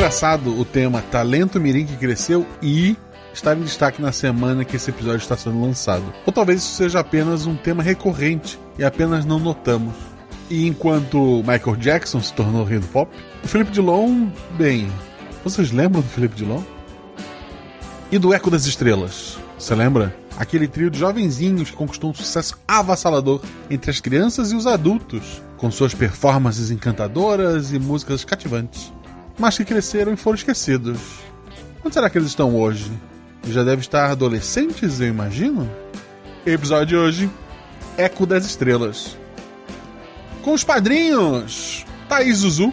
engraçado o tema Talento Mirim que Cresceu e estar em destaque na semana que esse episódio está sendo lançado. Ou talvez isso seja apenas um tema recorrente e apenas não notamos. E enquanto Michael Jackson se tornou rei do pop, o Felipe Dilon, bem, vocês lembram do Felipe Dilon? E do Eco das Estrelas? Você lembra? Aquele trio de jovenzinhos que conquistou um sucesso avassalador entre as crianças e os adultos, com suas performances encantadoras e músicas cativantes, mas que cresceram e foram esquecidos. Onde será que eles estão hoje? Já devem estar adolescentes, eu imagino? Episódio de hoje: Eco das Estrelas. Com os padrinhos Thaís Zuzu,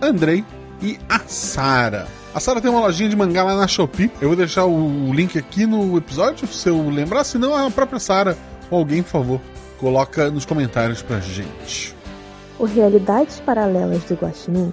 Andrei e a Sara. A Sara tem uma lojinha de mangá lá na Shopee. Eu vou deixar o link aqui no episódio, se eu lembrar. Se não, a própria Sara ou alguém, por favor, coloca nos comentários pra gente. O Realidades Paralelas do Guaxinim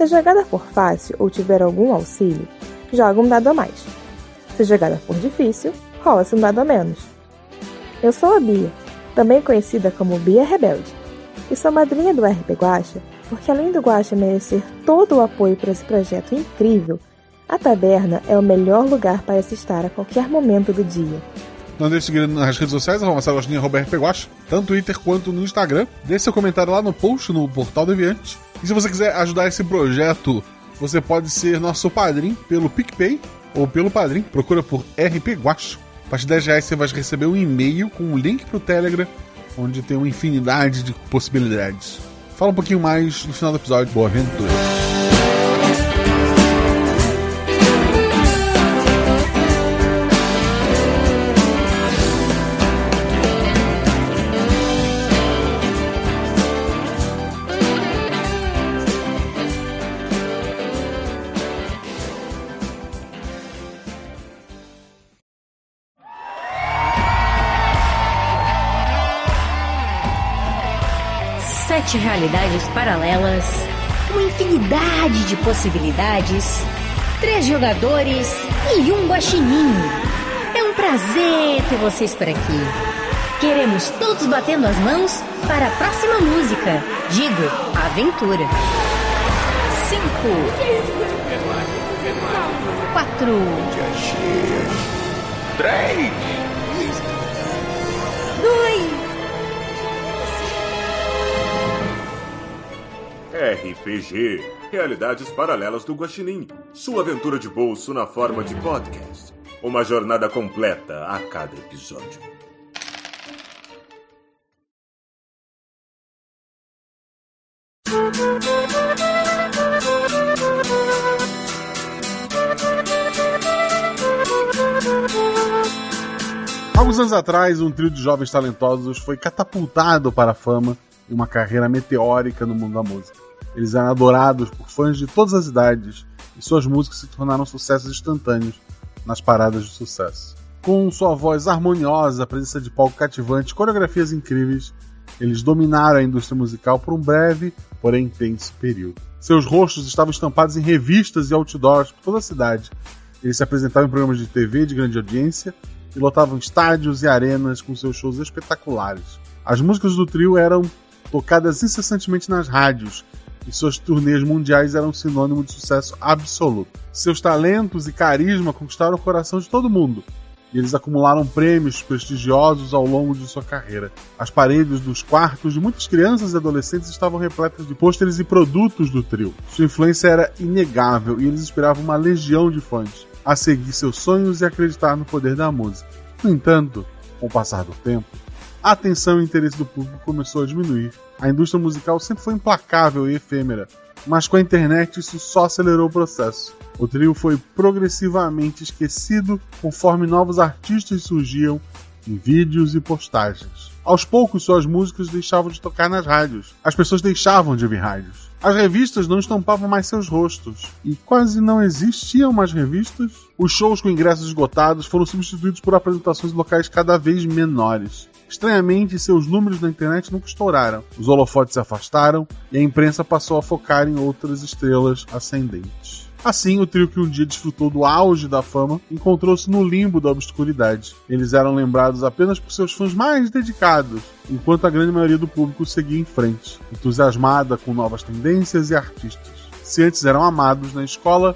Se a jogada for fácil ou tiver algum auxílio, joga um dado a mais. Se a jogada for difícil, rola-se um dado a menos. Eu sou a Bia, também conhecida como Bia Rebelde, e sou madrinha do RP Guacha, porque além do Guacha merecer todo o apoio para esse projeto incrível, a taberna é o melhor lugar para se estar a qualquer momento do dia. Não deixe de seguir nas redes sociais, arroba Sagostinha, arroba tanto no Twitter quanto no Instagram. Deixe seu comentário lá no post no Portal Deviante. E se você quiser ajudar esse projeto você pode ser nosso padrinho pelo PicPay ou pelo padrinho. Procura por RP Guacho. A partir de 10 reais você vai receber um e-mail com um link para o Telegram, onde tem uma infinidade de possibilidades. Fala um pouquinho mais no final do episódio. Boa aventura! Sete realidades paralelas, uma infinidade de possibilidades, três jogadores e um guaxinim. É um prazer ter vocês por aqui. Queremos todos batendo as mãos para a próxima música. Digo, aventura. Cinco. Quatro. Três. Dois. RPG Realidades Paralelas do Guaxinim. Sua aventura de bolso na forma de podcast. Uma jornada completa a cada episódio. Alguns anos atrás, um trio de jovens talentosos foi catapultado para a fama e uma carreira meteórica no mundo da música. Eles eram adorados por fãs de todas as idades e suas músicas se tornaram sucessos instantâneos nas paradas de sucesso. Com sua voz harmoniosa, presença de palco cativante, coreografias incríveis, eles dominaram a indústria musical por um breve, porém intenso período. Seus rostos estavam estampados em revistas e outdoors por toda a cidade. Eles se apresentavam em programas de TV de grande audiência e lotavam estádios e arenas com seus shows espetaculares. As músicas do trio eram tocadas incessantemente nas rádios, e suas turnês mundiais eram sinônimo de sucesso absoluto. Seus talentos e carisma conquistaram o coração de todo mundo, e eles acumularam prêmios prestigiosos ao longo de sua carreira. As paredes dos quartos de muitas crianças e adolescentes estavam repletas de pôsteres e produtos do trio. Sua influência era inegável e eles inspiravam uma legião de fãs a seguir seus sonhos e acreditar no poder da música. No entanto, com o passar do tempo, a atenção e interesse do público começou a diminuir. A indústria musical sempre foi implacável e efêmera, mas com a internet isso só acelerou o processo. O trio foi progressivamente esquecido conforme novos artistas surgiam em vídeos e postagens. Aos poucos, suas músicas deixavam de tocar nas rádios. As pessoas deixavam de ouvir rádios. As revistas não estampavam mais seus rostos. E quase não existiam mais revistas. Os shows com ingressos esgotados foram substituídos por apresentações locais cada vez menores. Estranhamente, seus números na internet nunca estouraram. Os holofotes se afastaram e a imprensa passou a focar em outras estrelas ascendentes. Assim, o trio que um dia desfrutou do auge da fama encontrou-se no limbo da obscuridade. Eles eram lembrados apenas por seus fãs mais dedicados, enquanto a grande maioria do público seguia em frente, entusiasmada com novas tendências e artistas. Se antes eram amados na escola,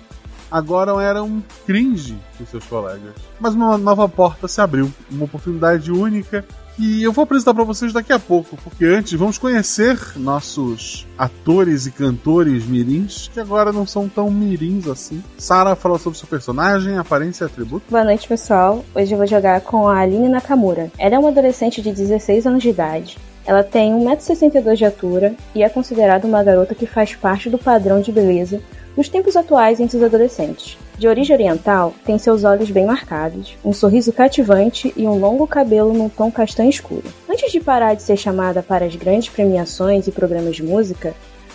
agora eram cringe com seus colegas. Mas uma nova porta se abriu, uma oportunidade única que eu vou apresentar para vocês daqui a pouco, porque antes vamos conhecer nossos atores e cantores mirins, que agora não são tão mirins assim. Sara fala sobre seu personagem, aparência e atributo. Boa noite, pessoal. Hoje eu vou jogar com a Aline Nakamura. Ela é uma adolescente de 16 anos de idade. Ela tem 1,62m de altura e é considerada uma garota que faz parte do padrão de beleza dos tempos atuais entre os adolescentes. De origem oriental, tem seus olhos bem marcados, um sorriso cativante e um longo cabelo num tom castanho escuro. Antes de parar de ser chamada para as grandes premiações e programas de música,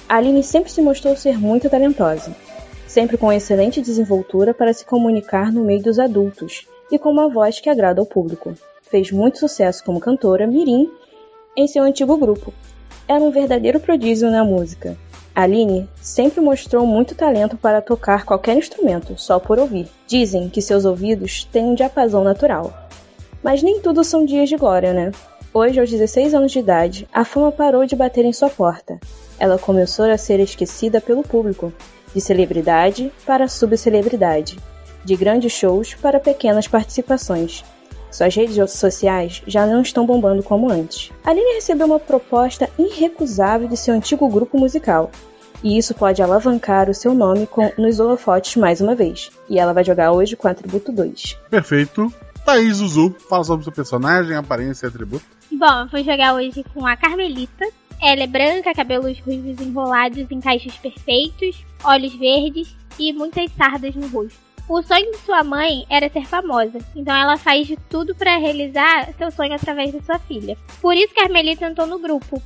Aline sempre se mostrou ser muito talentosa, sempre com excelente desenvoltura para se comunicar no meio dos adultos e com uma voz que agrada ao público. Fez muito sucesso como cantora mirim em seu antigo grupo. Era um verdadeiro prodígio na música, Aline sempre mostrou muito talento para tocar qualquer instrumento, só por ouvir. Dizem que seus ouvidos têm um diapasão natural. Mas nem tudo são dias de glória, né? Hoje, aos 16 anos de idade, a fama parou de bater em sua porta. Ela começou a ser esquecida pelo público, de celebridade para subcelebridade, de grandes shows para pequenas participações. Suas redes sociais já não estão bombando como antes. Aline recebeu uma proposta irrecusável de seu antigo grupo musical, e isso pode alavancar o seu nome com, nos holofotes mais uma vez. E ela vai jogar hoje com atributo 2. Perfeito. Thaís Zuzu, fala sobre seu personagem, aparência e atributo. Bom, eu vou jogar hoje com a Carmelita. Ela é branca, cabelos ruivos enrolados em caixas perfeitos, olhos verdes e muitas sardas no rosto. O sonho de sua mãe era ser famosa, então ela faz de tudo para realizar seu sonho através da sua filha. Por isso que a Carmelita entrou no grupo.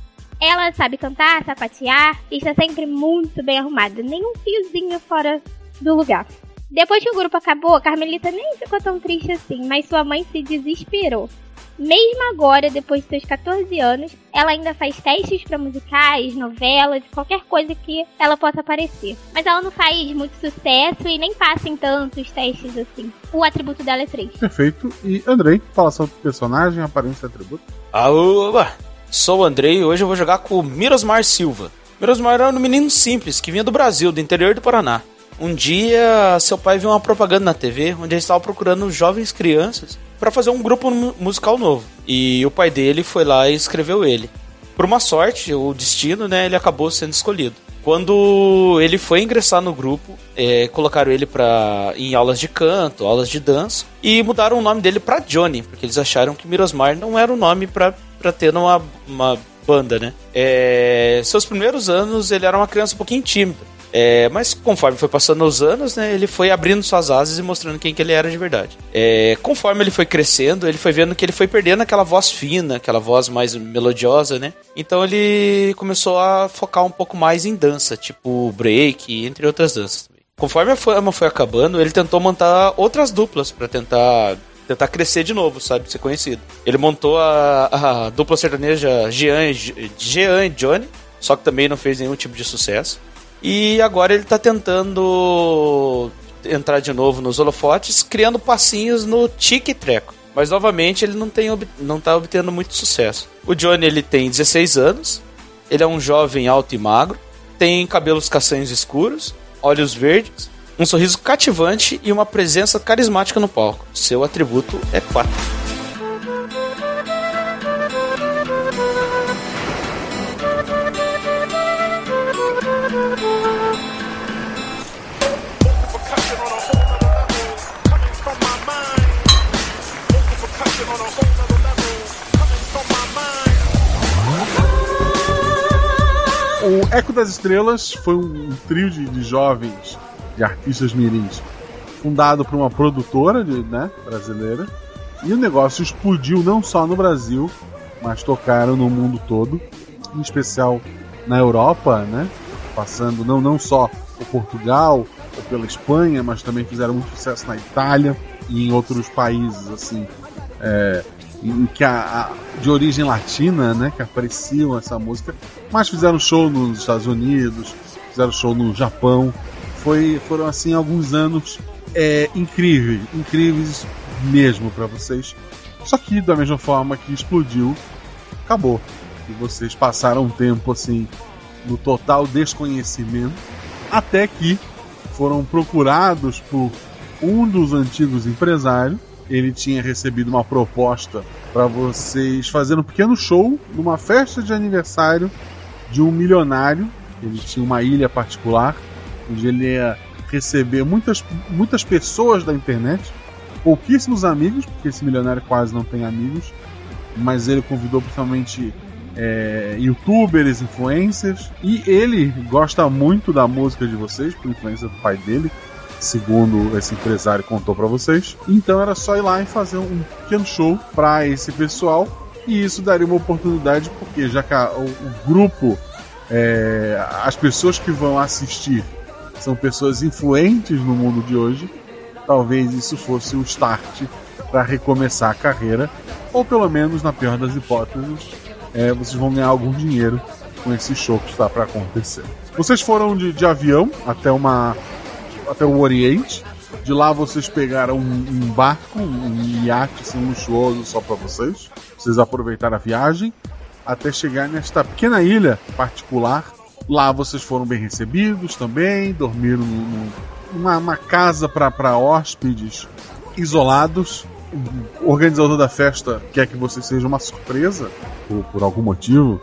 Ela sabe cantar, sapatear e está sempre muito bem arrumada, nem um fiozinho fora do lugar. Depois que o grupo acabou, a Carmelita nem ficou tão triste assim, mas sua mãe se desesperou. Mesmo agora, depois de seus 14 anos, ela ainda faz testes para musicais, novelas, qualquer coisa que ela possa aparecer. Mas ela não faz muito sucesso e nem passa em tantos testes assim. O atributo dela é 3. Perfeito. E Andrei, fala sobre o personagem, aparência e atributo. Aoba! Sou o Andrei e hoje eu vou jogar com o Mirosmar Silva. Mirosmar era um menino simples que vinha do Brasil, do interior do Paraná. Um dia, seu pai viu uma propaganda na TV onde ele estava procurando jovens crianças para fazer um grupo musical novo. E o pai dele foi lá e escreveu ele. Por uma sorte, o destino, né, ele acabou sendo escolhido. Quando ele foi ingressar no grupo, é, colocaram ele pra, em aulas de canto, aulas de dança, e mudaram o nome dele para Johnny, porque eles acharam que Mirosmar não era o nome para ter numa uma banda, né? É, seus primeiros anos ele era uma criança um pouquinho tímida. É, mas conforme foi passando os anos, né, ele foi abrindo suas asas e mostrando quem que ele era de verdade. É, conforme ele foi crescendo, ele foi vendo que ele foi perdendo aquela voz fina, aquela voz mais melodiosa, né? Então ele começou a focar um pouco mais em dança, tipo break, entre outras danças. Conforme a fama foi acabando, ele tentou montar outras duplas para tentar tentar crescer de novo, sabe? Ser conhecido. Ele montou a, a dupla sertaneja Jean, Jean e Johnny, só que também não fez nenhum tipo de sucesso. E agora ele está tentando entrar de novo nos holofotes, criando passinhos no tique treco. Mas novamente ele não, tem, não tá obtendo muito sucesso. O Johnny ele tem 16 anos, ele é um jovem alto e magro, tem cabelos castanhos escuros, olhos verdes, um sorriso cativante e uma presença carismática no palco. Seu atributo é 4. O Eco das Estrelas foi um, trio de, de jovens, de artistas mirins, fundado por uma produtora de, né, brasileira. E o negócio explodiu não só no Brasil, mas tocaram no mundo todo, em especial na Europa, né? Passando não, não só por Portugal ou pela Espanha, mas também fizeram muito sucesso na Itália e em outros países assim é, em que a, a, de origem latina, né, que apreciam essa música, mas fizeram show nos Estados Unidos, fizeram show no Japão. Foi, foram assim alguns anos é, incríveis, incríveis mesmo para vocês. Só que da mesma forma que explodiu, acabou. E vocês passaram um tempo assim no total desconhecimento, até que foram procurados por um dos antigos empresários ele tinha recebido uma proposta para vocês fazerem um pequeno show numa festa de aniversário de um milionário. Ele tinha uma ilha particular onde ele ia receber muitas, muitas pessoas da internet, pouquíssimos amigos, porque esse milionário quase não tem amigos, mas ele convidou principalmente é, youtubers, influencers, e ele gosta muito da música de vocês, por influência do pai dele, segundo esse empresário contou para vocês. Então era só ir lá e fazer um pequeno show para esse pessoal e isso daria uma oportunidade porque já que o, o, grupo, é, as pessoas que vão assistir são pessoas influentes no mundo de hoje, talvez isso fosse o start para recomeçar a carreira ou pelo menos na pior das hipóteses é, vocês vão ganhar algum dinheiro com esse show que está para acontecer. Vocês foram de, de avião até uma até o Oriente. De lá vocês pegaram um, um barco, um iate assim, luxuoso só para vocês. Vocês aproveitaram a viagem até chegar nesta pequena ilha particular. Lá vocês foram bem recebidos também, dormiram numa uma casa para hóspedes isolados. O organizador da festa quer que vocês sejam uma surpresa por, por algum motivo.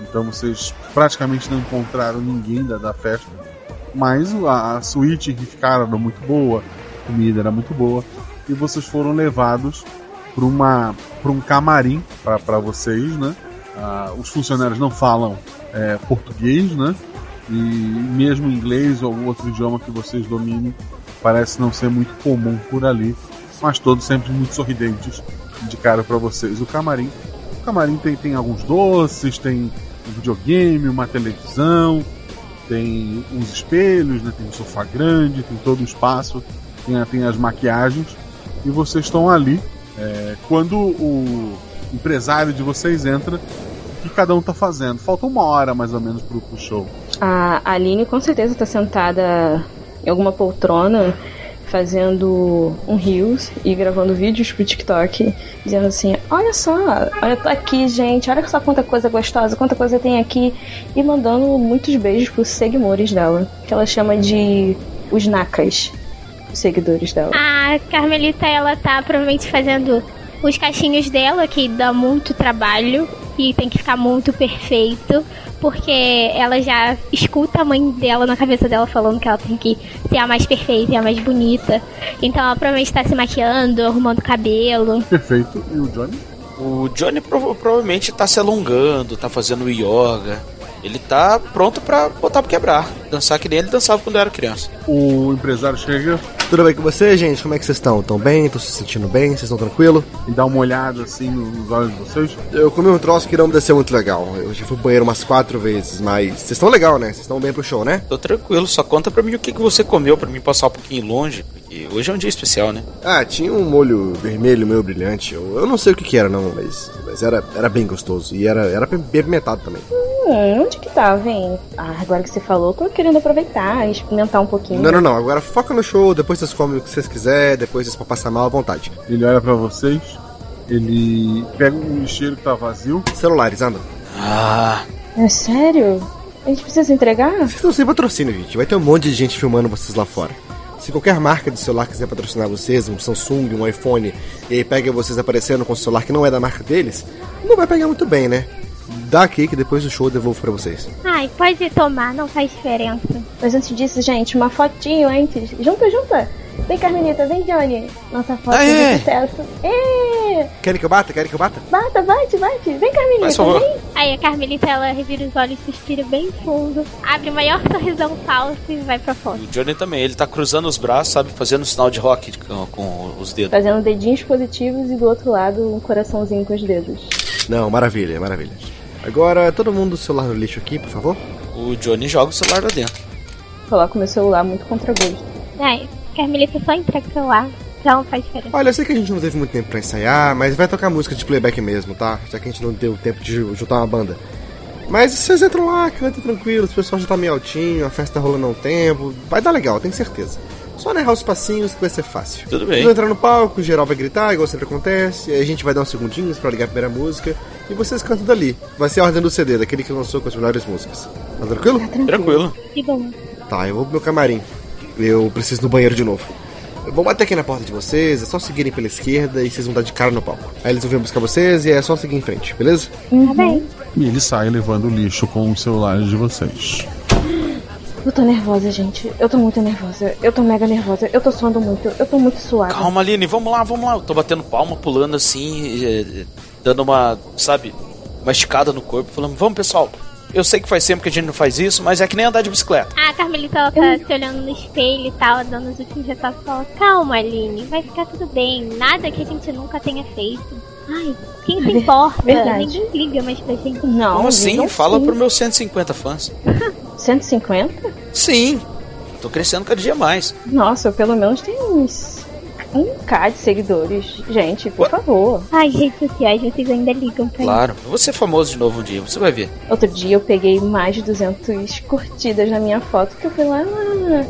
Então vocês praticamente não encontraram ninguém da, da festa mas a, a suíte que ficaram era muito boa, a comida era muito boa, e vocês foram levados para um camarim para vocês, né? Ah, os funcionários não falam é, português, né? E mesmo inglês ou outro idioma que vocês dominem parece não ser muito comum por ali, mas todos sempre muito sorridentes indicaram para vocês o camarim. O camarim tem, tem alguns doces, tem um videogame, uma televisão, tem uns espelhos, né? tem um sofá grande, tem todo o espaço, tem, tem as maquiagens, e vocês estão ali. É, quando o empresário de vocês entra, que cada um está fazendo? Falta uma hora mais ou menos pro, pro show. A Aline com certeza está sentada em alguma poltrona fazendo um rios e gravando vídeos pro TikTok, dizendo assim: Olha só, olha, tô aqui, gente, olha só quanta coisa gostosa, quanta coisa tem aqui, e mandando muitos beijos pros seguidores dela, que ela chama de os Nakas, os seguidores dela. A Carmelita, ela tá provavelmente fazendo os cachinhos dela, que dá muito trabalho e tem que ficar muito perfeito porque ela já escuta a mãe dela na cabeça dela falando que ela tem que ser a mais perfeita e a mais bonita. Então ela provavelmente está se maquiando, arrumando cabelo. Perfeito. E o Johnny? O Johnny prov provavelmente está se alongando, está fazendo yoga. Ele tá pronto para botar pra quebrar. Dançar que nem ele dançava quando era criança. O empresário chega. Tudo bem com você, gente? Como é que vocês estão? Estão bem? Estão se sentindo bem? Vocês estão tranquilos? E dá uma olhada assim nos olhos de vocês. Eu comi um troço que não me desceu muito legal. Eu já fui pro banheiro umas quatro vezes, mas vocês estão legal, né? Vocês estão bem pro show, né? Tô tranquilo, só conta pra mim o que, que você comeu pra mim passar um pouquinho longe. Porque hoje é um dia especial, né? Ah, tinha um molho vermelho meio brilhante. Eu, eu não sei o que, que era, não, mas, mas era, era bem gostoso. E era, era bem apimentado também. Hum, onde que tá, vem? Ah, agora que você falou, tô querendo aproveitar e experimentar um pouquinho. Não, não, não. Agora foca no show, depois vocês comem o que vocês quiserem, depois vocês podem passar mal à vontade. Ele olha para vocês, ele pega um lixeiro que tá vazio. Celulares, anda. Ah. É sério? A gente precisa entregar? Vocês estão sem patrocínio, gente. Vai ter um monte de gente filmando vocês lá fora. Se qualquer marca de celular quiser patrocinar vocês, um Samsung, um iPhone, e aí pega vocês aparecendo com um celular que não é da marca deles, não vai pegar muito bem, né? Dá aqui que depois do show eu devolvo pra vocês. Ai, pode tomar, não faz diferença. Mas antes disso, gente, uma fotinho antes. Junta, junta. Vem, Carmelita, vem, Johnny. Nossa foto Aê! de sucesso. Ê! Querem que eu bata? Querem que eu bata? Bata, bate, bate. Vem, Carmelita, favor. vem. Aí a Carmelita, ela revira os olhos, suspira bem fundo, abre o maior sorrisão falso e vai pra foto. O Johnny também, ele tá cruzando os braços, sabe? Fazendo sinal de rock com, com os dedos. Fazendo dedinhos positivos e do outro lado um coraçãozinho com os dedos. Não, maravilha, maravilha. Agora, todo mundo o celular no lixo aqui, por favor. O Johnny joga o celular lá dentro. Coloco meu celular muito contra gosto. Ai, Carmelita só entrega o celular. Já não faz diferença. Olha, eu sei que a gente não teve muito tempo pra ensaiar, mas vai tocar música de playback mesmo, tá? Já que a gente não deu tempo de ju- juntar uma banda. Mas vocês entram lá, cantam tranquilos, o pessoal já tá meio altinho, a festa tá rolando há um tempo. Vai dar legal, tenho certeza. Só errar os passinhos que vai ser fácil. Tudo Vocês bem. vão entrar no palco, geral vai gritar, igual sempre acontece, aí a gente vai dar uns segundinhos pra ligar a primeira música, e vocês cantam dali. Vai ser a ordem do CD, daquele que lançou com as melhores músicas. Tá tranquilo? Tranquilo. De boa. Tá, eu vou pro meu camarim. Eu preciso ir no banheiro de novo. Eu vou bater aqui na porta de vocês, é só seguirem pela esquerda e vocês vão dar de cara no palco. Aí eles vão vir buscar vocês e é só seguir em frente, beleza? Tá bem. E ele sai levando o lixo com os celulares de vocês. Eu tô nervosa, gente. Eu tô muito nervosa. Eu tô mega nervosa. Eu tô suando muito. Eu tô muito suada. Calma, Aline, vamos lá, vamos lá. Eu tô batendo palma, pulando assim, eh, dando uma, sabe, uma esticada no corpo, falando, vamos pessoal. Eu sei que faz tempo que a gente não faz isso, mas é que nem andar de bicicleta. A Carmelita ela tá se olhando no espelho e tal, dando os últimos retoques. Fala, calma, Aline, vai ficar tudo bem. Nada que a gente nunca tenha feito. Ai, quem se importa? verdade. Ninguém liga mais pra gente. Não. Como assim? Fala sim. pro meus 150 fãs. 150? Sim, tô crescendo cada dia mais. Nossa, eu pelo menos tenho uns. Um K de seguidores. Gente, por Ué? favor. Ai, redes sociais, vocês ainda ligam pra Claro, eu vou ser famoso de novo um dia, você vai ver. Outro dia eu peguei mais de 200 curtidas na minha foto, que eu fui lá. Ah,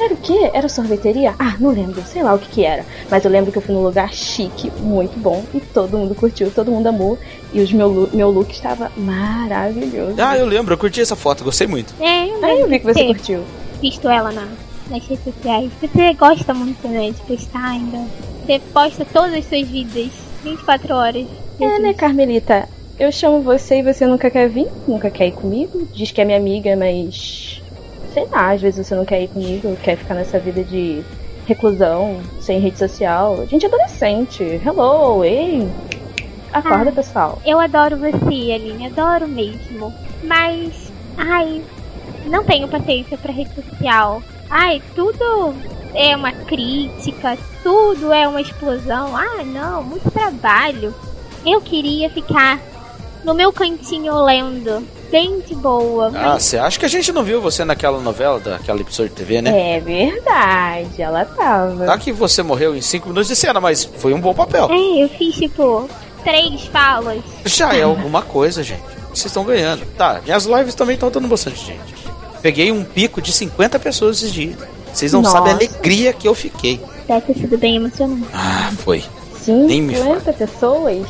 era o quê? Era sorveteria? Ah, não lembro, sei lá o que que era. Mas eu lembro que eu fui num lugar chique, muito bom, e todo mundo curtiu, todo mundo amou, e os meu, look, meu look estava maravilhoso. Ah, eu lembro, eu curti essa foto, gostei muito. É, eu Aí eu vi que você ter curtiu. visto ela na, nas redes sociais. Você gosta muito, né, de postar ainda. Você posta todas as suas vidas, 24 horas. É, né, Carmelita? Eu chamo você e você nunca quer vir, nunca quer ir comigo. Diz que é minha amiga, mas. Sei lá, às vezes você não quer ir comigo, quer ficar nessa vida de reclusão, sem rede social. A gente é adolescente. Hello, ei. Acorda, Ah. pessoal. Eu adoro você, Aline, adoro mesmo. Mas, ai, não tenho paciência pra rede social. Ai, tudo é uma crítica, tudo é uma explosão. Ah, não, muito trabalho. Eu queria ficar no meu cantinho lendo, bem de boa. Ah, você acha que a gente não viu você naquela novela daquela emissora de TV, né? É verdade, ela tava. Tá que você morreu em 5 minutos de cena, mas foi um bom papel. É, eu fiz tipo três falas. Já é alguma coisa, gente. Vocês estão ganhando. Tá, minhas lives também estão dando bastante gente. Peguei um pico de 50 pessoas esses dias. Vocês não Nossa. sabem a alegria que eu fiquei. Deve ter sido bem emocionante. Ah, foi. nem me 50 pessoas?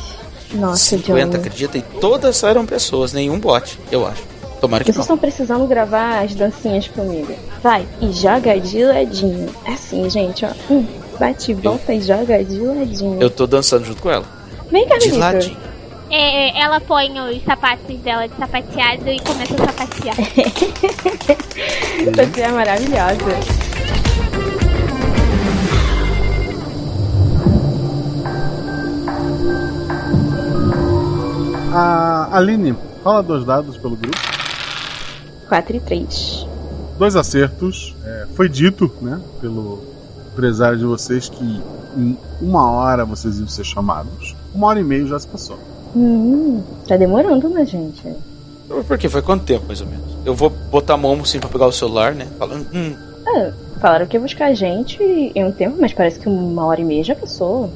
Nossa, 50, Johnny. acredita? E todas eram pessoas, nenhum bot, eu acho. Tomara que Vocês não. estão precisando gravar as dancinhas comigo. Vai, e joga de ladinho. Assim, gente, ó. Hum, bate e volta e joga de ladinho. Eu tô dançando junto com ela. Vem, De Carmelita. ladinho. É, ela põe os sapatos dela de sapateado e começa a sapatear. Você é maravilhosa. A Aline, fala dois dados pelo grupo. 4 e 3. Dois acertos. É, foi dito, né, pelo empresário de vocês que em uma hora vocês iam ser chamados. Uma hora e meia já se passou. Hum, tá demorando, né, gente? Por quê? Foi quanto tempo, mais ou menos? Eu vou botar a mão assim pra pegar o celular, né? Falando, hum, Ah, falaram que ia buscar a gente em um tempo, mas parece que uma hora e meia já passou.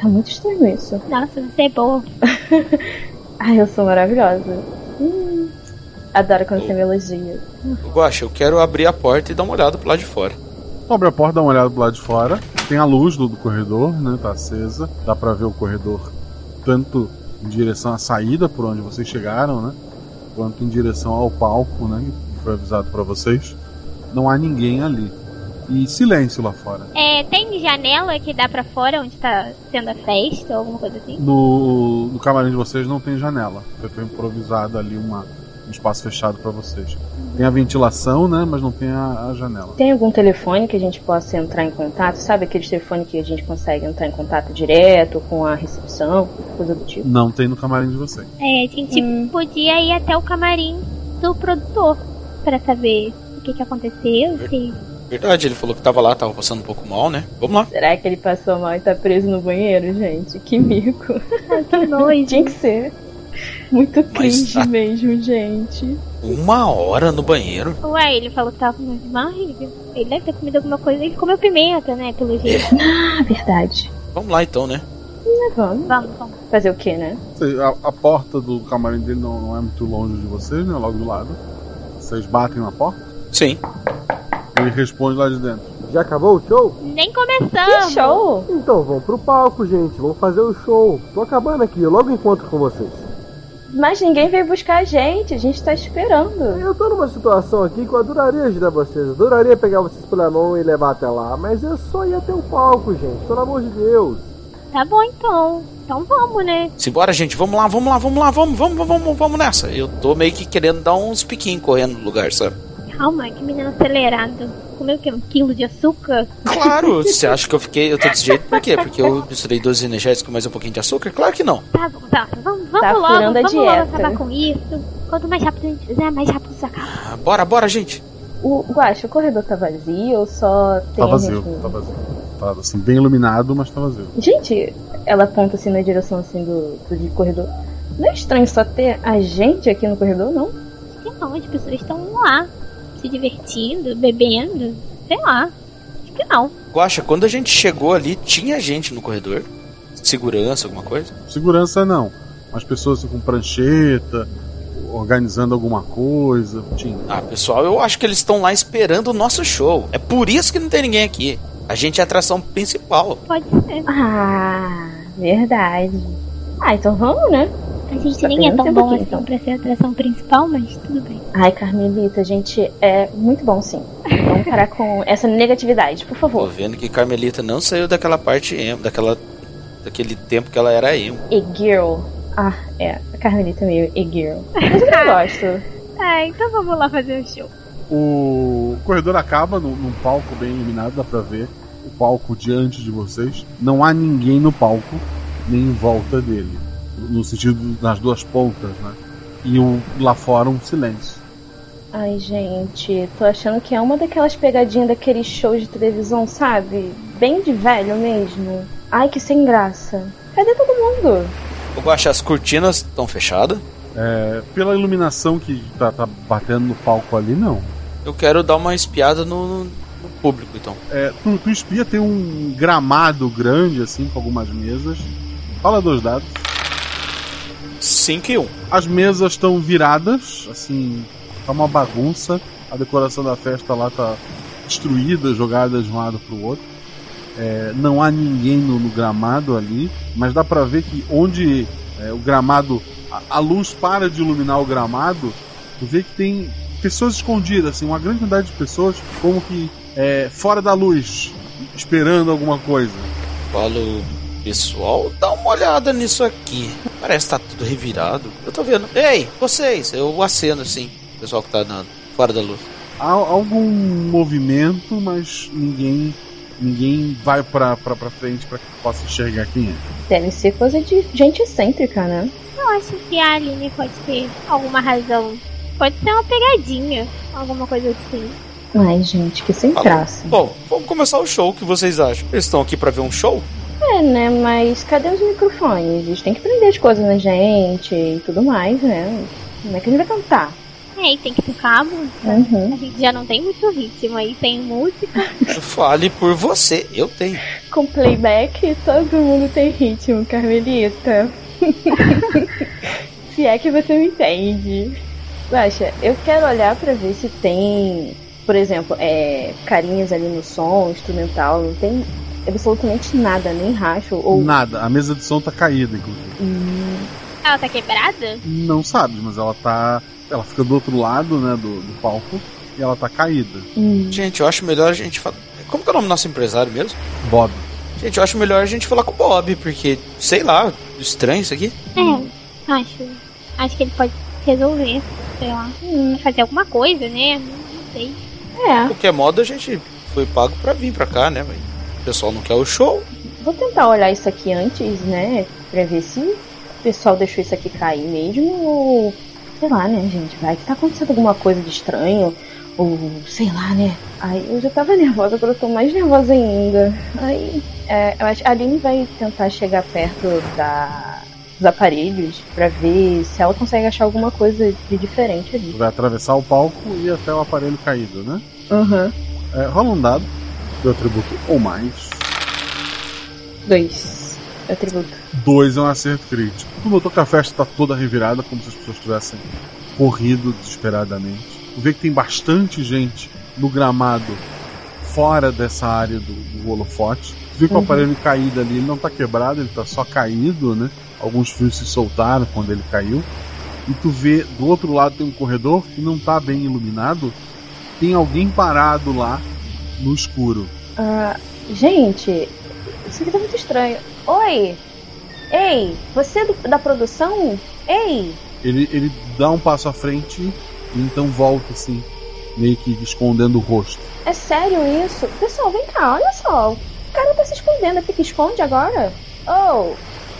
Tá muito estranho isso. Nossa, você é boa. Ai, eu sou maravilhosa. Hum, adoro quando você me elogia. Guaxa, eu quero abrir a porta e dar uma olhada pro lado de fora. Abre a porta, dá uma olhada do lado de fora. Tem a luz do, do corredor, né? Tá acesa. Dá pra ver o corredor tanto em direção à saída por onde vocês chegaram, né? Quanto em direção ao palco, né? Que foi avisado pra vocês. Não há ninguém ali. E silêncio lá fora. É, tem janela que dá pra fora onde tá sendo a festa ou alguma coisa assim? No, no camarim de vocês não tem janela. Foi improvisado ali uma, um espaço fechado pra vocês. Tem a ventilação, né? Mas não tem a, a janela. Tem algum telefone que a gente possa entrar em contato? Sabe aquele telefone que a gente consegue entrar em contato direto com a recepção, coisa do tipo? Não tem no camarim de vocês. É, a gente podia ir até o camarim do produtor pra saber o que, que aconteceu, se Verdade, ele falou que tava lá, tava passando um pouco mal, né? Vamos lá. Será que ele passou mal e tá preso no banheiro, gente? Que mico. que nojo. Tinha que ser. Muito cringe a- mesmo, gente. Uma hora no banheiro? Ué, ele falou que tava com muito barriga. Ele deve ter comido alguma coisa. Ele comeu pimenta, né? Pelo jeito. Ah, verdade. Vamos lá então, né? Mas vamos. Vamos, vamos. Fazer o quê, né? A, a porta do camarim dele não, não é muito longe de vocês, né? Logo do lado. Vocês batem na porta. Sim. Ele responde lá de dentro. Já acabou o show? Nem Que começamos. show! Então vamos pro palco, gente. Vamos fazer o show. Tô acabando aqui, eu logo encontro com vocês. Mas ninguém veio buscar a gente, a gente tá esperando. Eu tô numa situação aqui que eu adoraria ajudar vocês. Eu adoraria pegar vocês pela mão e levar até lá. Mas eu só ia até o palco, gente. Pelo amor de Deus. Tá bom então. Então vamos, né? Simbora, gente. Vamos lá, vamos lá, vamos lá, vamos, vamos, vamos, vamos nessa. Eu tô meio que querendo dar uns piquinhos correndo no lugar, sabe? Calma, que menino acelerado. Comeu o quê? Um quilo de açúcar? Claro, você acha que eu fiquei. Eu tô desse jeito por quê? Porque eu misturei dois energéticos com mais um pouquinho de açúcar? Claro que não. Tá bom, tá. Vamos, vamos Tá logo. Vamos logo dieta. acabar com isso. Quanto mais rápido a gente fizer, mais rápido isso acaba. Ah, bora, bora, gente. O Guaxa, o corredor tá vazio ou só tem Tá vazio, tá vazio. Tá assim, bem iluminado, mas tá vazio. Gente, ela aponta assim na direção assim do, do de corredor. Não é estranho só ter a gente aqui no corredor, não? Acho que não, as pessoas estão lá, se divertindo, bebendo. Sei lá. Acho que não. Guaxa, quando a gente chegou ali, tinha gente no corredor? Segurança, alguma coisa? Segurança não. Mas pessoas assim, com prancheta, organizando alguma coisa. Tinha. Ah, pessoal, eu acho que eles estão lá esperando o nosso show. É por isso que não tem ninguém aqui. A gente é a atração principal. Pode ser. Ah, verdade. Ah, então vamos, né? A gente Tá nem é tão um bom pouquinho, assim então. pra ser a atração principal, mas tudo bem. Ai, Carmelita, a gente é muito bom sim. Vamos parar com essa negatividade, por Tô favor. vendo que Carmelita não saiu daquela parte emo, daquela. daquele tempo que ela era emo. E-girl. Ah, é. A Carmelita é meio e-girl. Mas eu não gosto. Ah, então vamos lá fazer o show. O corredor acaba num, num palco bem iluminado, dá pra ver o palco diante de vocês. Não há ninguém no palco, nem em volta dele. No sentido das duas pontas, né? E o, lá fora um silêncio. Ai, gente, tô achando que é uma daquelas pegadinhas daqueles shows de televisão, sabe? Bem de velho mesmo. Ai, que sem graça. Cadê todo mundo? Eu Guaxa, as cortinas estão fechadas. É, pela iluminação que tá, tá batendo no palco ali, não. Eu quero dar uma espiada no, no público, então. É, tu, tu espia, tem um gramado grande, assim, com algumas mesas. Fala dois dados. 5 e 1. As mesas estão viradas, assim, tá uma bagunça. A decoração da festa lá tá destruída, jogada de um lado pro outro. É, não há ninguém no, no gramado ali, mas dá pra ver que onde é, o gramado, a, a luz para de iluminar o gramado, tu vê que tem pessoas escondidas, assim, uma grande quantidade de pessoas como que é, fora da luz, esperando alguma coisa. Falo, pessoal, dá uma olhada nisso aqui. Parece que tá tudo revirado. Eu tô vendo. Ei, vocês! Eu aceno assim, pessoal que tá na, fora da luz. Há algum movimento, mas ninguém ninguém vai pra, pra, pra frente pra que possa enxergar quem é. Deve ser coisa de gente excêntrica, né? Eu acho que a Aline pode ter alguma razão. Pode ser uma pegadinha, alguma coisa assim. Ai, gente, que sem bom. graça. Bom, vamos começar o show. O que vocês acham? Eles estão aqui pra ver um show? É, né? Mas cadê os microfones? Eles têm que prender as coisas na gente e tudo mais, né? Como é que a gente vai cantar? É, e tem que ter cabo. Uhum. A gente já não tem muito ritmo aí, tem música. Fale por você, eu tenho. Com playback, todo mundo tem ritmo, Carmelita. se é que você me entende. Baixa, eu quero olhar pra ver se tem, por exemplo, é, carinhas ali no som, instrumental, não tem absolutamente nada, nem racho ou. Nada, a mesa de som tá caída, inclusive. Hum, Ela tá quebrada? Não sabe, mas ela tá. Ela fica do outro lado, né, do, do palco, e ela tá caída. hum. Gente, eu acho melhor a gente falar. Como que é o nome do nosso empresário mesmo? Bob. Gente, eu acho melhor a gente falar com o Bob, porque, sei lá, estranho isso aqui. É, acho. Acho que ele pode resolver, sei lá. Hum, fazer alguma coisa, né? Não sei. É, De qualquer modo, a gente foi pago pra vir pra cá, né? Mas o pessoal não quer o show. vou tentar olhar isso aqui antes, né? Pra ver se o pessoal deixou isso aqui cair mesmo ou. Sei lá, né, gente? Vai que tá acontecendo alguma coisa de estranho. Ou sei lá, né? Aí eu já tava nervosa, agora eu tô mais nervosa ainda. Aí é, eu acho a Aline vai tentar chegar perto da, os aparelhos pra ver se ela consegue achar alguma coisa de diferente ali. Vai atravessar o palco e ir até o aparelho caído, né? Aham. É, rola um dado, teu atributo ou mais. Dois. Atributo. Dois é um acerto crítico. Tu notou que a festa tá toda revirada, como se as pessoas tivessem corrido desesperadamente. Tu vê que tem bastante gente no gramado fora dessa área do, do holofote. Tu vê que o Uhum. aparelho caído ali, ele não tá quebrado, ele tá só caído, né? Alguns fios se soltaram quando ele caiu. E tu vê do outro lado tem um corredor que não tá bem iluminado. Tem alguém parado lá no escuro. Ah, gente, isso aqui tá muito estranho. Oi! Ei, você é do- da produção? Ei! Ele, ele dá um passo à frente e então volta assim, meio que escondendo o rosto. É sério isso? Pessoal, vem cá, olha só. O cara tá se escondendo, fica esconde agora. Oh!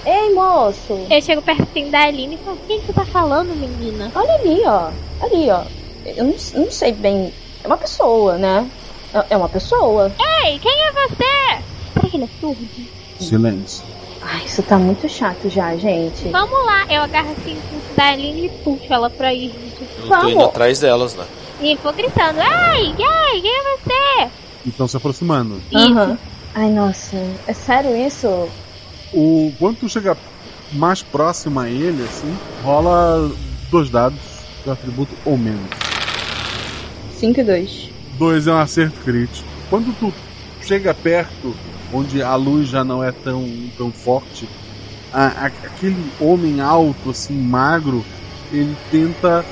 Ei, moço! Eu chego pertinho da Aline e falo, o que que você tá falando, menina? Olha ali, ó. Ali, ó. Eu não, não sei bem. É uma pessoa, né? É- É uma pessoa. Ei, quem é você? Será que ele é surdo? Silêncio. Ai, isso tá muito chato já, gente. Vamos lá, eu agarro assim da Aline e puxo ela pra ir. Eu tô indo Vamos. atrás delas lá. E vou gritando, ei, ei, quem é você? Então se aproximando. Aham. Ai, nossa. É sério isso? O, quando tu chega mais próximo a ele, assim, rola dois dados do atributo ou menos. 5 e 2. Dois é um acerto crítico. Quando tu chega perto, onde a luz já não é tão, tão forte, a- a- aquele homem alto, assim, magro, ele tenta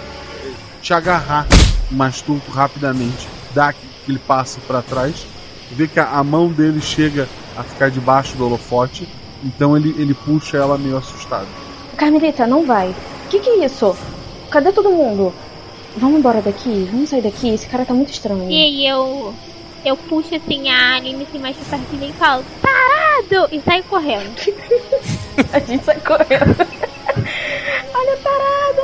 eh, te agarrar, mas tu rapidamente dá aquele passo para trás, vê que a, a mão dele chega a ficar debaixo do holofote, então ele, ele puxa ela meio assustado. Carmelita, não vai. Que que é isso? Cadê todo mundo? Vamos embora daqui? Vamos sair daqui? Esse cara tá muito estranho. E aí eu, eu puxo assim a Aline assim mais pra perto de mim e falo, tarado! E saio correndo. A gente sai correndo. Olha, tarado!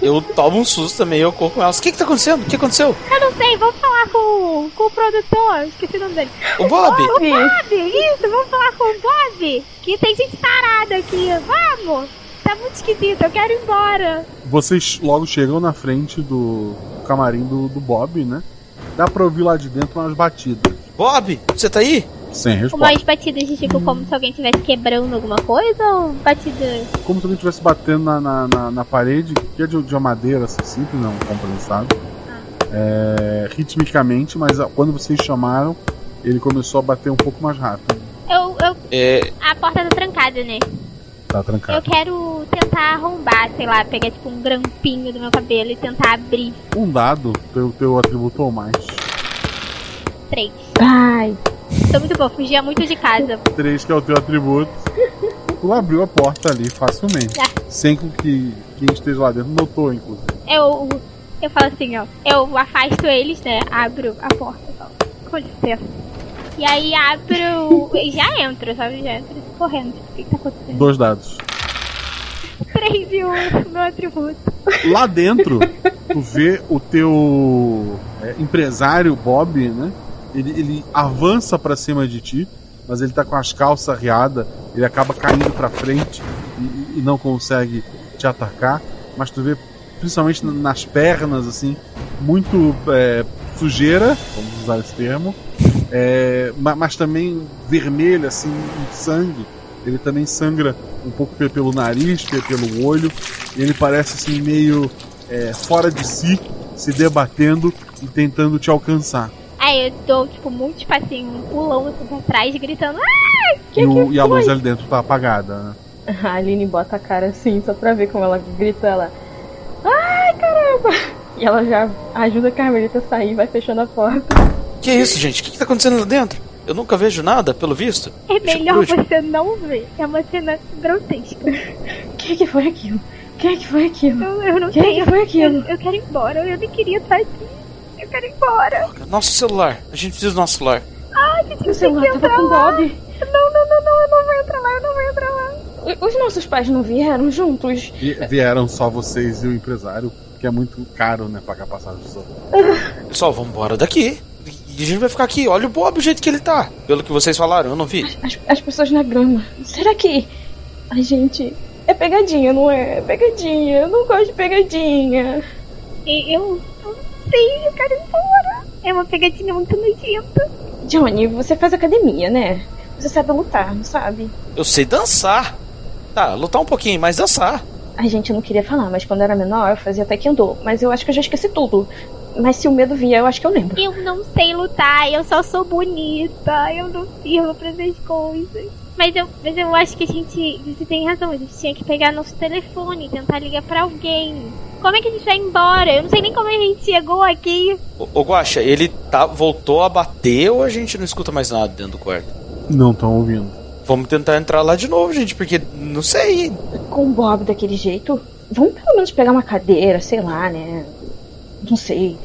Eu tomo um susto também, eu corro com elas. O que que tá acontecendo? O que aconteceu? Eu não sei, vamos falar com, com o produtor, esqueci o nome dele. O Bob! O Bob, isso, vamos falar com o Bob, que tem gente tarada aqui, vamos! Tá muito esquisito, eu quero ir embora. Vocês logo chegam na frente do camarim do, do Bob, né? Dá pra ouvir lá de dentro umas batidas. Bob, você tá aí? Sem resposta. Umas batidas de tipo como se alguém estivesse quebrando alguma coisa ou batida. Como se alguém estivesse batendo na, na, na, na parede, que é de, de uma madeira assim, simples, não compensado. É, ritmicamente, mas ah, quando vocês chamaram, ele começou a bater um pouco mais rápido. Eu, eu. É. A porta tá trancada, né? Tá Eu trancado. quero tentar arrombar, sei lá, pegar tipo um grampinho do meu cabelo e tentar abrir. Um dado, teu, teu atributo ou mais. Três. Ai. Tô muito bom, fugia muito de casa. Três, que é o teu atributo. Tu abriu a porta ali facilmente. Ah. Sem com que quem esteja lá dentro notou, inclusive. Eu. Eu falo assim, ó. Eu afasto eles, né? Abro a porta e falo, com licença. E aí abro. e já entro, sabe? Já entro correndo. Tipo, o que, que tá acontecendo? Dois dados. Três e um, meu atributo. Lá dentro, tu vê o teu é, empresário Bob, né? Ele, ele avança pra cima de ti, mas ele tá com as calças arriadas, ele acaba caindo pra frente e, e não consegue te atacar. Mas tu vê, principalmente na- nas pernas, assim, muito é, sujeira, vamos usar esse termo, é, ma- mas também vermelho, assim, sangue. Ele também sangra um pouco pe- pelo nariz, pe- pelo olho. E ele parece assim meio é, fora de si, se debatendo e tentando te alcançar. Aí eu dou, tipo, muito espacinho, um pulão assim pra trás, gritando. Ah! Que e, o- que e a luz foi?" ali dentro tá apagada, né? A Aline bota a cara assim, só pra ver como ela grita ela. Ai, caramba! E ela já ajuda a Carmelita a sair e vai fechando a porta. Que isso, gente? O que que tá acontecendo lá dentro? Eu nunca vejo nada, pelo visto. É Deixa melhor você não ver. É uma cena grotesca. O que, que foi aquilo? O que, que foi aquilo? Eu, eu não Quem sei. que foi aquilo? Eu, eu quero ir embora. Eu nem queria estar aqui. Eu quero ir embora. Nosso celular. A gente precisa do nosso celular. Ai, a gente O celular que tava entrar com o lá. Bob. Não, não, não, não. Eu não vou entrar lá. Eu não vou entrar lá. O- Os nossos pais não vieram juntos? E vieram só vocês e o empresário, que é muito caro, né? Pagar passagem só. Pessoal, vamos embora daqui. E a gente vai ficar aqui. Olha o Bob, o jeito que ele tá. Pelo que vocês falaram, eu não vi. As, as pessoas na grama. Será que. Ai, gente, é pegadinha, não é? É pegadinha. Eu não gosto de pegadinha. E eu, não sei, eu quero ir embora. É uma pegadinha muito nojenta. Johnny, você faz academia, né? Você sabe lutar, não sabe? Eu sei dançar. Tá, lutar um pouquinho, mas dançar. Ai, gente, não queria falar, mas quando eu era menor eu fazia taekwondo. Mas eu acho que eu já esqueci tudo. Mas se o medo vier, eu acho que eu lembro. Eu não sei lutar, eu só sou bonita, eu não sirvo pra essas coisas. Mas eu, mas eu acho que a gente. Você tem razão, a gente tinha que pegar nosso telefone e tentar ligar pra alguém. Como é que a gente vai embora? Eu não sei nem como a gente chegou aqui. Ô, ô Guaxa, ele tá, voltou a bater ou a gente não escuta mais nada dentro do quarto? Não estão ouvindo. Vamos tentar entrar lá de novo, gente, porque não sei. Com o Bob daquele jeito, vamos pelo menos pegar uma cadeira, sei lá, né? Não sei.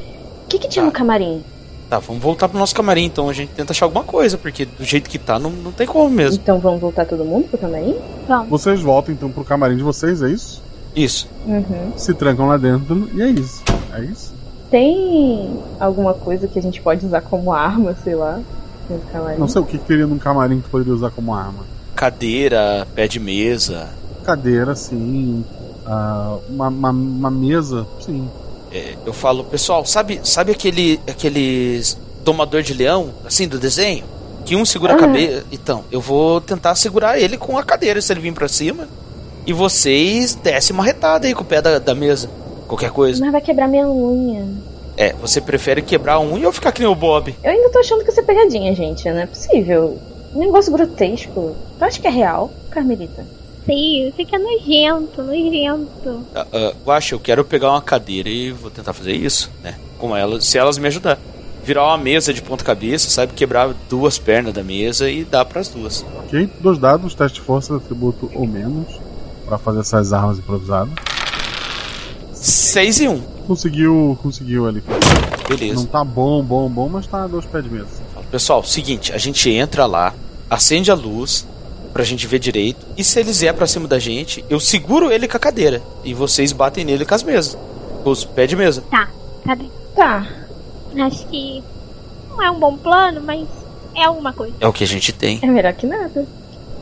O que, que tinha Tá. no camarim? Tá, vamos voltar pro nosso camarim então. A gente tenta achar alguma coisa, porque do jeito que tá, não, não tem como mesmo. Então vamos voltar todo mundo pro camarim? Vamos. Vocês voltam então pro camarim de vocês, é isso? Isso. Uhum. Se trancam lá dentro e é isso. É isso? Tem alguma coisa que a gente pode usar como arma, sei lá? No camarim? Não sei o que, que teria num camarim que poderia usar como arma. Cadeira, pé de mesa. Cadeira, sim. Ah, uma, uma, uma mesa, sim. É, eu falo, pessoal, sabe, sabe aquele aqueles domador de leão, assim, do desenho? Que um segura a cabeça. Então, eu vou tentar segurar ele com a cadeira se ele vir pra cima. E vocês descem uma retada aí com o pé da, da mesa. Qualquer coisa. Mas vai quebrar minha unha. É, você prefere quebrar um e ou ficar que nem o Bob? Eu ainda tô achando que isso é pegadinha, gente. Não é possível. Um negócio grotesco. Tu acha que é real, Carmelita? Que é nojento, nojento. Ah, ah, Guaxa, eu quero pegar uma cadeira e vou tentar fazer isso, né? Com elas, se elas me ajudar. Virar uma mesa de ponta cabeça, sabe? Quebrar duas pernas da mesa e dar pras duas. Ok? Dois dados, teste de força, atributo ou menos. Pra fazer essas armas improvisadas. Seis e um. Conseguiu, conseguiu ali. Beleza. Não tá bom, bom, bom, mas tá a dois pés de mesa. Pessoal, seguinte, a gente entra lá, acende a luz pra gente ver direito, e se eles vier pra cima da gente, eu seguro ele com a cadeira, e vocês batem nele com as mesas, com os pés de mesa. Tá, tá bem. Tá. Acho que não é um bom plano, mas é alguma coisa. É o que a gente tem. É melhor que nada.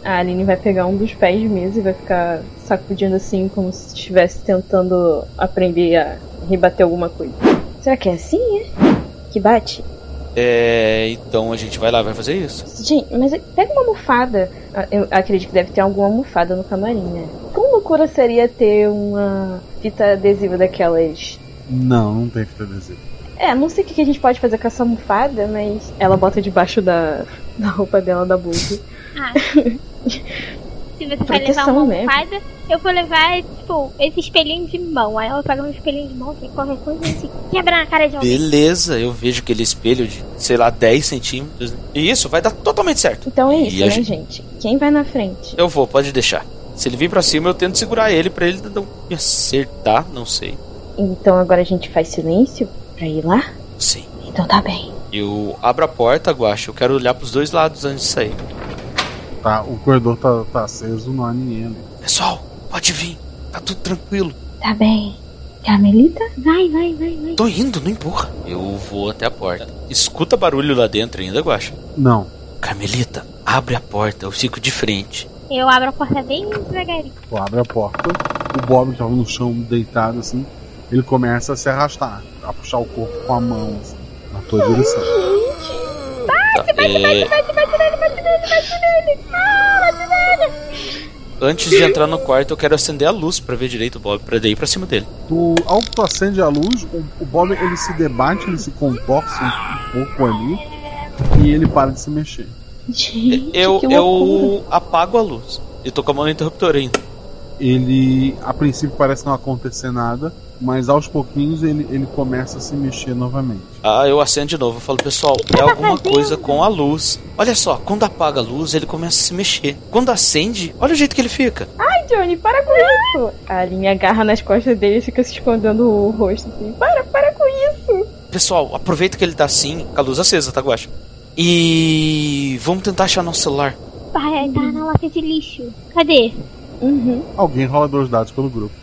A Aline vai pegar um dos pés de mesa e vai ficar sacudindo assim, como se estivesse tentando aprender a rebater alguma coisa. Será que é assim, é? Que bate? É, então a gente vai lá, vai fazer isso. Gente, mas pega uma almofada. Ah, Eu acredito que deve ter alguma almofada no camarim, né? Como loucura seria ter uma fita adesiva daquelas. Não, não tem fita adesiva. É, não sei o que que a gente pode fazer com essa almofada, mas ela bota debaixo da, da roupa dela da blusa. Ah. Se você vai levar uma né? almofada, eu vou levar, tipo, esse espelhinho de mão. Aí ela pega um espelhinho de mão, que qualquer coisa assim, quebra na cara de alguém. Beleza, eu vejo aquele espelho de, sei lá, 10 centímetros. E isso vai dar totalmente certo. Então é E isso, a né, gente- gente? Quem vai na frente? Eu vou, pode deixar. Se ele vir pra cima, eu tento segurar ele pra ele não me acertar, não sei. Então agora a gente faz silêncio pra ir lá? Sim. Então tá bem. Eu abro a porta, Guacha, eu quero olhar pros dois lados antes de sair. Tá, o corredor tá, tá aceso, não há ninguém ali. Pessoal, pode vir, tá tudo tranquilo. Tá bem. Carmelita? Vai, vai, vai, vai. Tô indo, não empurra. Eu vou até a porta. Escuta barulho lá dentro ainda, Guacha. Não. Carmelita, abre a porta, eu fico de frente. Eu abro a porta bem devagarinho. Tu abre a porta, o Bob que tava no chão deitado assim, ele começa a se arrastar, a puxar o corpo com a mão, assim, na tua direção. Tá, é, Antes de entrar no quarto, eu quero acender a luz pra ver direito o Bob, pra daí ir pra cima dele. Tu, ao que tu acende a luz, o, o Bob ele se debate, ele se contorce um, um pouco ali e ele para de se mexer. Gente, Eu, eu apago a luz. E tô com a mão no interruptor ainda. Ele, a princípio, parece não acontecer nada, mas aos pouquinhos ele, ele começa a se mexer novamente. Ah, eu acendo de novo. Eu falo, pessoal, é alguma coisa com a luz. Olha só, quando apaga a luz, ele começa a se mexer. Quando acende, olha o jeito que ele fica. Ai, Johnny, para com isso! A Aline agarra nas costas dele e fica se escondendo o rosto assim. Para, para com isso! Pessoal, aproveita que ele tá assim, com a luz acesa, tá, Guacha? E vamos tentar achar nosso celular. Vai, tá na lata de lixo. Cadê? Uhum. Alguém rola dois dados pelo grupo.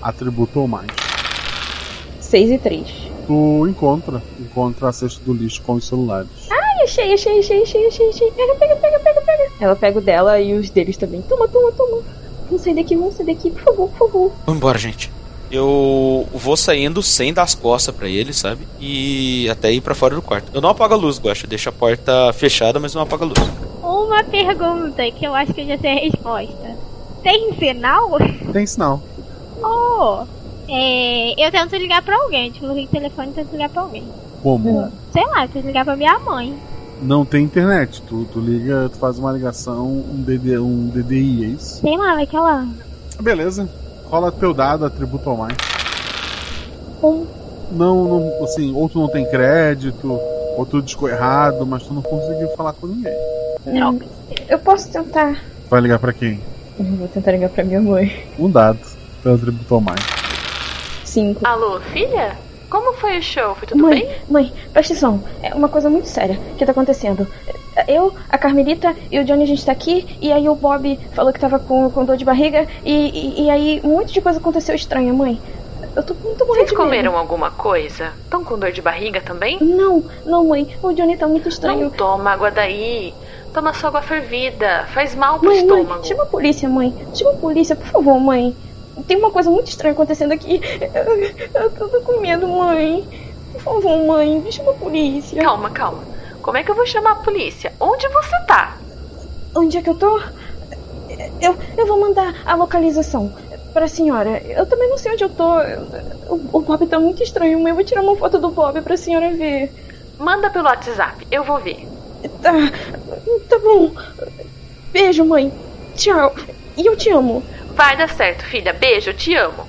Atributo ou mais. 6 e 3. Tu encontra, encontra a cesta do lixo com os celulares. Ai, achei, achei, achei, achei, achei, achei. Pega, pega, pega, pega, pega. Ela pega o dela e os deles também. Toma, toma, toma. Vamos sair daqui, vamos sair daqui, por favor, por favor. Vamos embora, gente. Eu vou saindo sem dar as costas pra ele, sabe? E até ir pra fora do quarto. Eu não apago a luz, gosto. Deixo a porta fechada, mas não apago a luz. Uma pergunta que eu acho que eu já sei a resposta. Tem sinal? Tem sinal. Oh, é, eu tento ligar pra alguém. Tipo, ligo o telefone e tento ligar pra alguém. Como? Sei lá, eu tento ligar pra minha mãe. Não tem internet. Tu, tu liga, tu faz uma ligação, um, DD, um DDI, é isso? Sei lá, vai que ela. Beleza. Rola teu dado, atributo ao mais. Um. Não, não, assim, ou tu não tem crédito, ou tu discou errado, mas tu não conseguiu falar com ninguém. Não. Eu posso tentar. Vai ligar pra quem? Eu vou tentar ligar pra minha mãe. Um dado. Teu atributo ao mais. Cinco. Alô, filha? Como foi o show? Foi tudo mãe, bem? mãe, presta atenção. É uma coisa muito séria que tá acontecendo. Eu, a Carmelita e o Johnny, a gente tá aqui, e aí o Bob falou que tava com, com dor de barriga, e, e, e aí um monte de coisa aconteceu estranha, mãe. Eu tô muito morrendo Vocês comeram medo. alguma coisa? Estão com dor de barriga também? Não, não, mãe. O Johnny tá muito estranho. Não toma água daí. Toma só água fervida. Faz mal pro Mãe, mãe, estômago. chama a polícia, mãe. Chama a polícia, por favor, mãe. Tem uma coisa muito estranha acontecendo aqui. Eu, eu tô com medo, mãe. Por favor, mãe, chama a polícia. Calma, calma. Como é que eu vou chamar a polícia? Onde você tá? Onde é que eu tô? Eu, eu vou mandar a localização pra senhora. Eu também não sei onde eu tô. O, o Bob tá muito estranho, mãe. Eu vou tirar uma foto do Bob pra senhora ver. Manda pelo WhatsApp, eu vou ver. Tá. Tá bom. Beijo, mãe. Tchau. E eu te amo. Vai dar certo, filha. Beijo, eu te amo.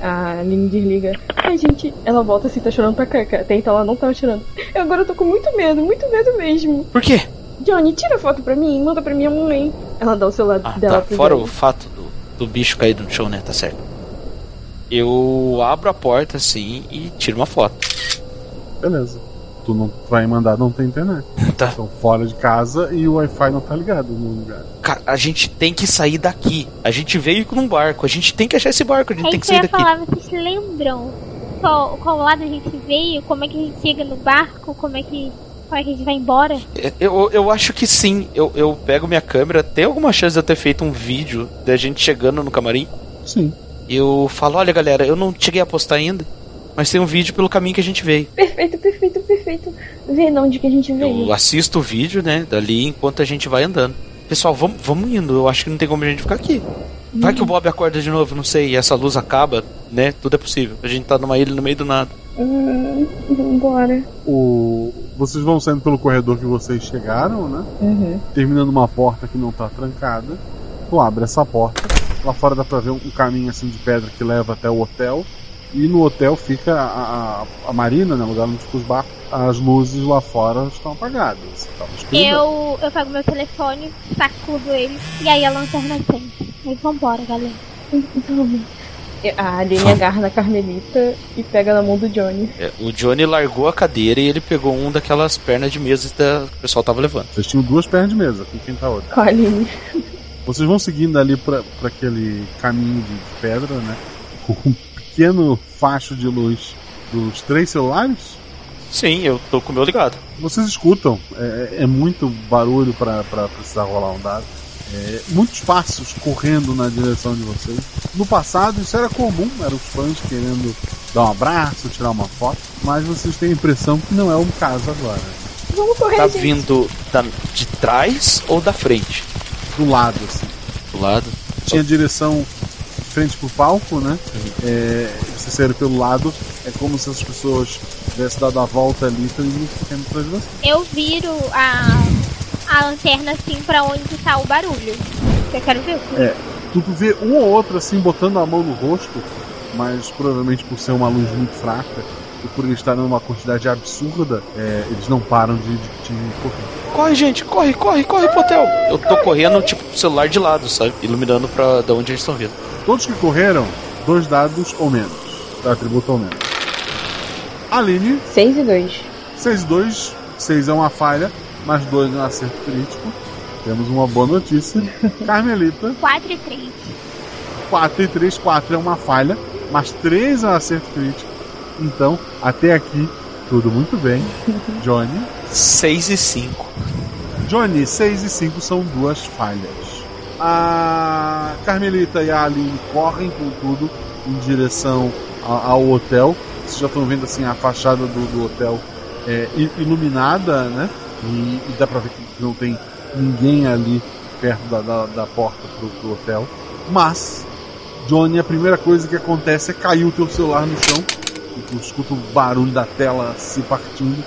A Aline desliga. Ai, gente, ela volta assim, tá chorando pra cá. Até então ela não tava chorando. Eu agora tô com muito medo, muito medo mesmo. Por quê? Johnny, tira a foto pra mim, manda pra minha mãe. Ela dá o celular Ah, dela tá. pro Fora Johnny. o fato do, do bicho caído no chão, né? Tá certo. Eu abro a porta assim e tiro uma foto. Beleza. Tu não vai mandar, não tem internet. Tá. Estão fora de casa e o Wi-Fi não tá ligado no lugar. Cara, a gente tem que sair daqui. A gente veio num barco. A gente tem que achar esse barco. A gente É tem que que eu sair ia daqui. falar, vocês lembram qual, qual lado a gente veio? Como é que a gente chega no barco? Como é que. Como é que a gente vai embora? É, Eu, eu acho que sim. Eu, eu pego minha câmera. Tem alguma chance de eu ter feito um vídeo da gente chegando no camarim? Sim. Eu falo: olha, galera, eu não cheguei a postar ainda. Mas tem um vídeo pelo caminho que a gente veio. Perfeito, perfeito, perfeito. Vê de onde que a gente veio. Eu assisto o vídeo, né, dali enquanto a gente vai andando. Pessoal, vamos, vamos indo. Eu acho que não tem como a gente ficar aqui. Vai que o Bob acorda de novo, não sei, e essa luz acaba, né? Tudo é possível. A gente tá numa ilha no meio do nada. Hum, vambora. O... Vocês vão saindo pelo corredor que vocês chegaram, né? Uhum. Terminando uma porta que não tá trancada. Tu abre essa porta. Lá fora dá pra ver um um caminho assim de pedra que leva até o hotel. E no hotel fica a, a, a marina, né? O lugar onde ficam os barcos. As luzes lá fora estão apagadas. Tá. Eu, eu pego meu telefone, sacudo ele e aí a lanterna acende. Aí vambora, galera. Vamos. A Aline agarra na Carmelita e pega na mão do Johnny. É, o Johnny largou a cadeira e ele pegou um daquelas pernas de mesa que o pessoal tava levando. Vocês tinham duas pernas de mesa, com quem tá outra. Com a Aline. Vocês vão seguindo ali pra, pra aquele caminho de pedra, né? Pequeno facho de luz dos três celulares. Sim, eu tô com o meu ligado. Vocês escutam, é, é muito barulho pra pra precisar rolar um dado. É, muitos passos correndo na direção de vocês. No passado isso era comum, eram os fãs querendo dar um abraço, tirar uma foto, mas vocês têm a impressão que não é o caso agora. Vamos correr, Tá gente. vindo da- de trás ou da frente? Do lado, assim. Do lado? Tinha direção frente pro palco, né? É, vocês saíram pelo lado, é como se as pessoas tivessem dado a volta ali e estão indo ficando atrás de vocês. Eu viro a, a lanterna assim pra onde tá o barulho. Eu quero ver. É, tu vê um ou outro assim botando a mão no rosto, mas provavelmente por ser uma luz muito fraca e por eles estarem numa quantidade absurda, é, eles não param de, de te correr. Corre, gente, corre, corre, corre pro hotel. Eu tô correndo, tipo, o celular de lado, sabe? Iluminando pra da onde eles estão vindo. Todos que correram, dois dados ou menos. Tá, atributo ou menos. Aline, 6 e 2. 6 2, 6 é uma falha, mas 2 é um acerto crítico. Temos uma boa notícia. Carmelita, 4 e 3. 4 e 3, 4 é uma falha, mas 3 é um acerto crítico. Então, até aqui, tudo muito bem. Johnny. 6 e 5. Johnny, 6 e 5 são duas falhas. A Carmelita e a Aline correm com tudo em direção a- ao hotel. Vocês já estão vendo assim a fachada do, do hotel é, iluminada, né? E, e dá pra ver que não tem ninguém ali perto da, da, da porta pro, pro hotel. Mas, Johnny, a primeira coisa que acontece é cair o teu celular no chão. E tu escuta o barulho da tela se partindo.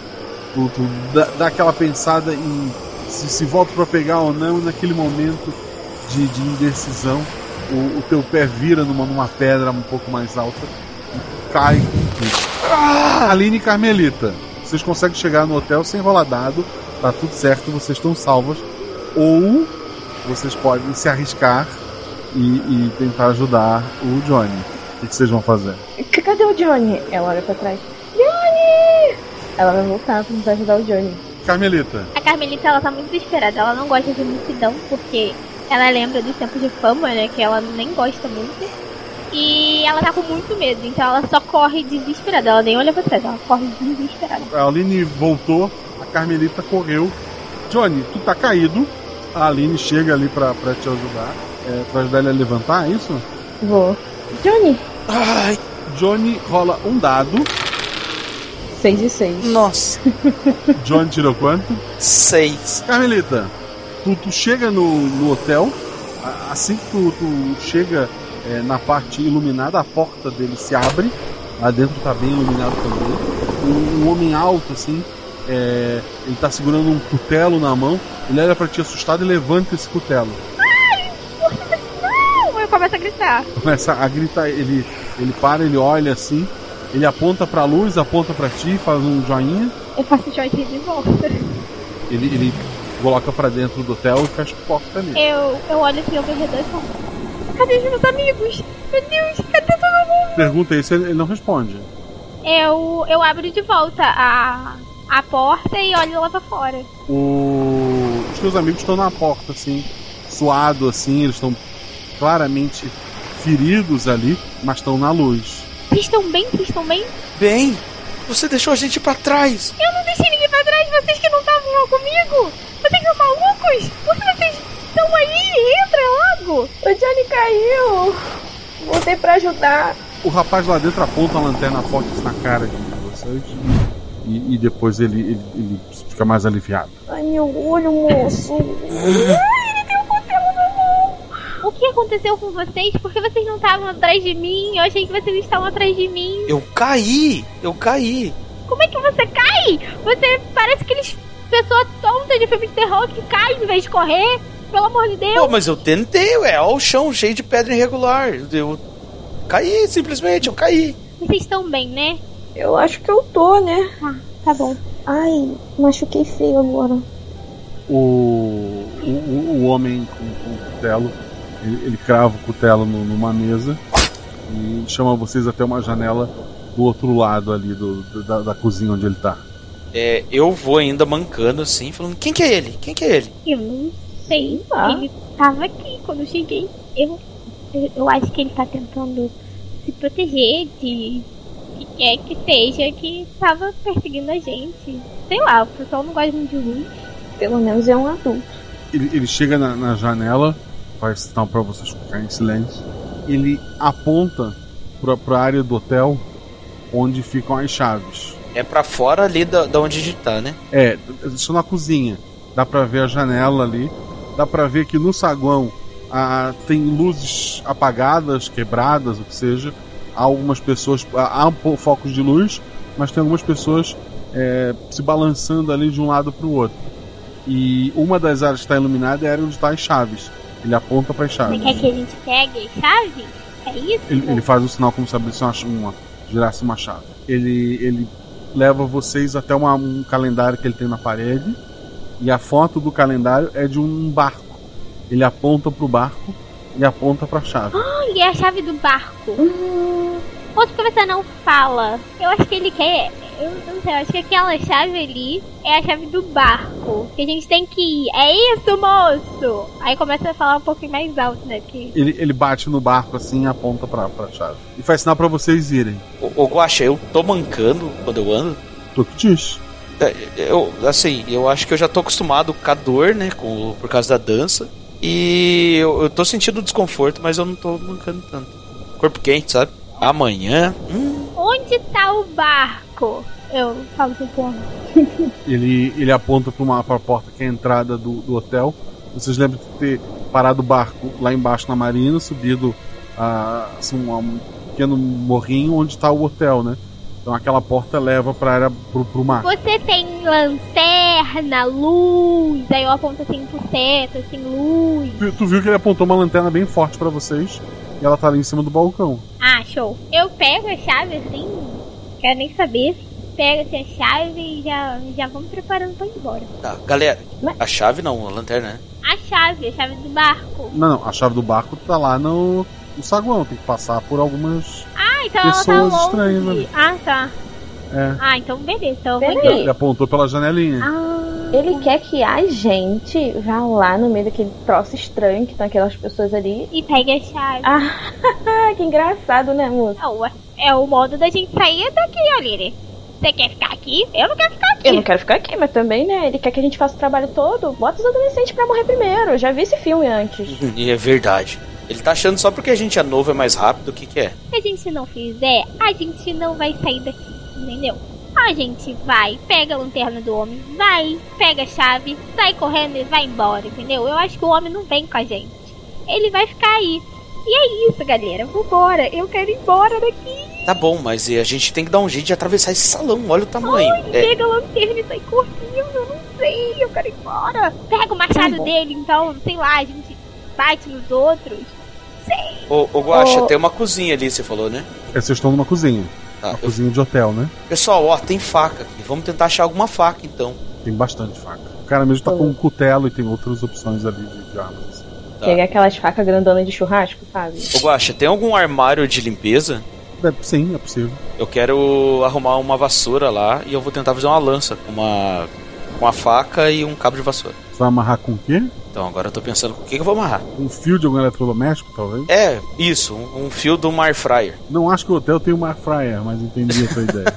Tu, tu dá, dá aquela pensada em se, se volta pra pegar ou não. E naquele momento de, de indecisão, o, o teu pé vira numa, numa pedra um pouco mais alta e cai com tudo. Aline e Carmelita, vocês conseguem chegar no hotel sem rolar dado, tá tudo certo, vocês estão salvas. Ou vocês podem se arriscar e, e tentar ajudar o Johnny. O que, que vocês vão fazer? Cadê o Johnny? Ela olha pra trás. Johnny! Ela vai voltar pra tentar ajudar o Johnny. Carmelita, A Carmelita, ela tá muito desesperada. Ela não gosta de multidão, porque ela lembra dos tempos de fama, né? Que ela nem gosta muito. E ela tá com muito medo, então ela só corre desesperada. Ela nem olha pra trás, ela corre desesperada. a Aline voltou, a Carmelita correu. Johnny, tu tá caído. A Aline chega ali pra, pra te ajudar. É, pra ajudar ele a levantar, é isso? Vou. Johnny! Ai, Johnny rola um dado. 6 e 6. nossa. Johnny tirou quanto? Seis. Carmelita, tu, tu chega no, no hotel, assim que tu, tu chega é, na parte iluminada, a porta dele se abre, lá dentro tá bem iluminado também. Um, um homem alto, assim, é, ele tá segurando um cutelo na mão, ele olha pra ti assustado e levanta esse cutelo. Não! Eu começo a gritar. Começa a gritar, ele, ele para, ele olha assim, ele aponta pra luz, aponta pra ti, faz um joinha, Eu faço joinha de volta. ele, ele coloca pra dentro do hotel e fecha a porta ali. Eu, eu olho assim ao meu redor e falo: Cadê os meus amigos? Meu Deus, cadê todo mundo? Pergunta isso, ele ele não responde. Eu, eu abro de volta a, a porta e olho lá pra fora. O- Os teus amigos estão na porta, assim, suado, assim, eles estão claramente feridos ali, mas estão na luz. Vocês estão bem? Vocês estão bem? Bem, você deixou a gente pra trás. Eu não deixei ninguém pra trás, vocês que não estavam lá comigo! Vocês são malucos? Por que vocês estão aí? Entra logo! O Johnny caiu! Voltei pra ajudar. O rapaz lá dentro aponta a lanterna forte na cara de vocês e, e depois ele, ele, ele fica mais aliviado. Ai, meu olho, moço. O que aconteceu com vocês? Por que vocês não estavam atrás de mim? Eu achei que vocês estavam atrás de mim. Eu caí, eu caí. Como é que você cai? Você parece aqueles pessoa tonta de filme de terror que cai em vez de correr. Pelo amor de Deus. Pô, mas eu tentei, ué, ó o chão cheio de pedra irregular. Eu caí, simplesmente, eu caí. Vocês estão bem, né? Eu acho que eu tô, né? Tá, tá bom. Ai, machuquei feio agora. O, o, o- homem com, com o cutelo, ele, ele crava o cutelo no- numa mesa e chama vocês até uma janela do outro lado ali do, do- da, da cozinha onde ele tá. É, eu vou ainda mancando assim, falando: quem que é ele? Quem que é ele? Eu não sei. Ah. Ele tava aqui quando eu cheguei. Eu, eu, acho que ele tá tentando se proteger de que quer que seja que tava perseguindo a gente. Sei lá, o pessoal não gosta muito de luz. Pelo menos é um adulto. Ele, ele chega na, na janela, faz sinal pra vocês ficarem em silêncio. Ele aponta pra, pra área do hotel onde ficam as chaves. É pra fora ali da, da onde a gente tá, né? É, isso na cozinha. Dá pra ver a janela ali. Dá pra ver que no saguão ah, tem luzes apagadas, quebradas, o que seja. Há algumas pessoas. Há um focos de luz, mas tem algumas pessoas é, se balançando ali de um lado pro outro. E uma das áreas que está iluminada é a área onde está as chaves. Ele aponta para as Você chaves. quer que a gente pegue as chaves? É isso? Ele, ele faz um sinal como se abrisse uma, uma girasse uma chave. Ele, ele leva vocês até uma- um calendário que ele tem na parede. E a foto do calendário é de um barco. Ele aponta pro barco e aponta pra chave. Ah, e é a chave do barco. Hum. Outro que você não fala. Eu acho que ele quer. Eu não sei, eu acho que aquela chave ali é a chave do barco. Que a gente tem que ir. É isso, moço! Aí começa a falar um pouquinho mais alto, né? Porque Ele, ele bate no barco assim e aponta pra, pra chave. E faz sinal pra vocês irem. Ô, ô Guaxa, eu tô mancando quando eu ando. Tu que diz. É, Eu, assim, eu acho que eu já tô acostumado com a dor, né? Com, por causa da dança. E eu, eu tô sentindo desconforto, mas eu não tô mancando tanto. Corpo quente, sabe? Amanhã. Hum, Onde tá o barco? Eu falo pro povo. Ele, ele aponta pra uma pra porta que é a entrada do, do hotel. Vocês lembram de ter parado o barco lá embaixo na marina, subido a, assim, um, um pequeno morrinho onde está o hotel, né? Então aquela porta leva pra área pro, pro mar. Você tem lanterna, luz. Aí eu aponto assim pro teto, assim, luz. Tu, tu viu que ele apontou uma lanterna bem forte pra vocês e ela tá ali em cima do balcão. Ah, show. Eu pego a chave assim, quero nem saber. Pego assim a chave e já, já vamos preparando pra ir embora. tá, galera. A chave não, a lanterna, né? A chave, a chave do barco. Não, não, a chave do barco tá lá no, no saguão, tem que passar por algumas. Ah, então ela tá Pessoas longe. estranhas, né? Ah, tá. É. Ah, então beleza. Então eu vou. Ele apontou pela janelinha. Ah, Ele quer que a gente vá lá no meio daquele troço estranho que estão aquelas pessoas ali. e pegue a chave. Ah, que engraçado, né, moça? Ah, ué, é o modo da gente sair daqui, Aline. Você quer ficar aqui? Eu não quero ficar aqui. Eu não quero ficar aqui, mas também, né? Ele quer que a gente faça o trabalho todo. Bota os adolescentes pra morrer primeiro. Eu já vi esse filme antes. E é verdade. Ele tá achando só porque a gente é novo é mais rápido, o que que é? Se a gente não fizer, a gente não vai sair daqui, entendeu? A gente vai, pega a lanterna do homem, vai, pega a chave, sai correndo e vai embora, entendeu? Eu acho que o homem não vem com a gente. Ele vai ficar aí. E é isso, galera. Vambora. Eu quero ir embora daqui. Tá bom, mas a gente tem que dar um jeito de atravessar esse salão, olha o tamanho. Ai, É, pega a lanterna e sai correndo. Eu não sei. Eu quero ir embora. Pega o machado Tá dele, então, sei lá, a gente bate nos outros. Sei. Ô, ô Guaxa, Ô. tem uma cozinha ali, você falou, né? É, vocês estão numa cozinha. Tá, Uma eu- cozinha de hotel, né? Pessoal, ó, tem faca aqui. Vamos tentar achar alguma faca então. Tem bastante faca. O cara mesmo tá com um cutelo e tem outras opções ali de, de armas. assim. Tá. Pegar aquelas facas grandonas de churrasco, sabe? Ô Guaxa, tem algum armário de limpeza? É, sim, é possível. Eu quero arrumar uma vassoura lá e eu vou tentar fazer uma lança com uma, com uma faca e um cabo de vassoura. Você vai amarrar com o quê? Então agora eu tô pensando com o que, que eu vou amarrar. Um fio de algum eletrodoméstico, talvez? É, isso, um, um fio do Mar Fryer. Não acho que o hotel tem uma air fryer, mas entendi a sua ideia.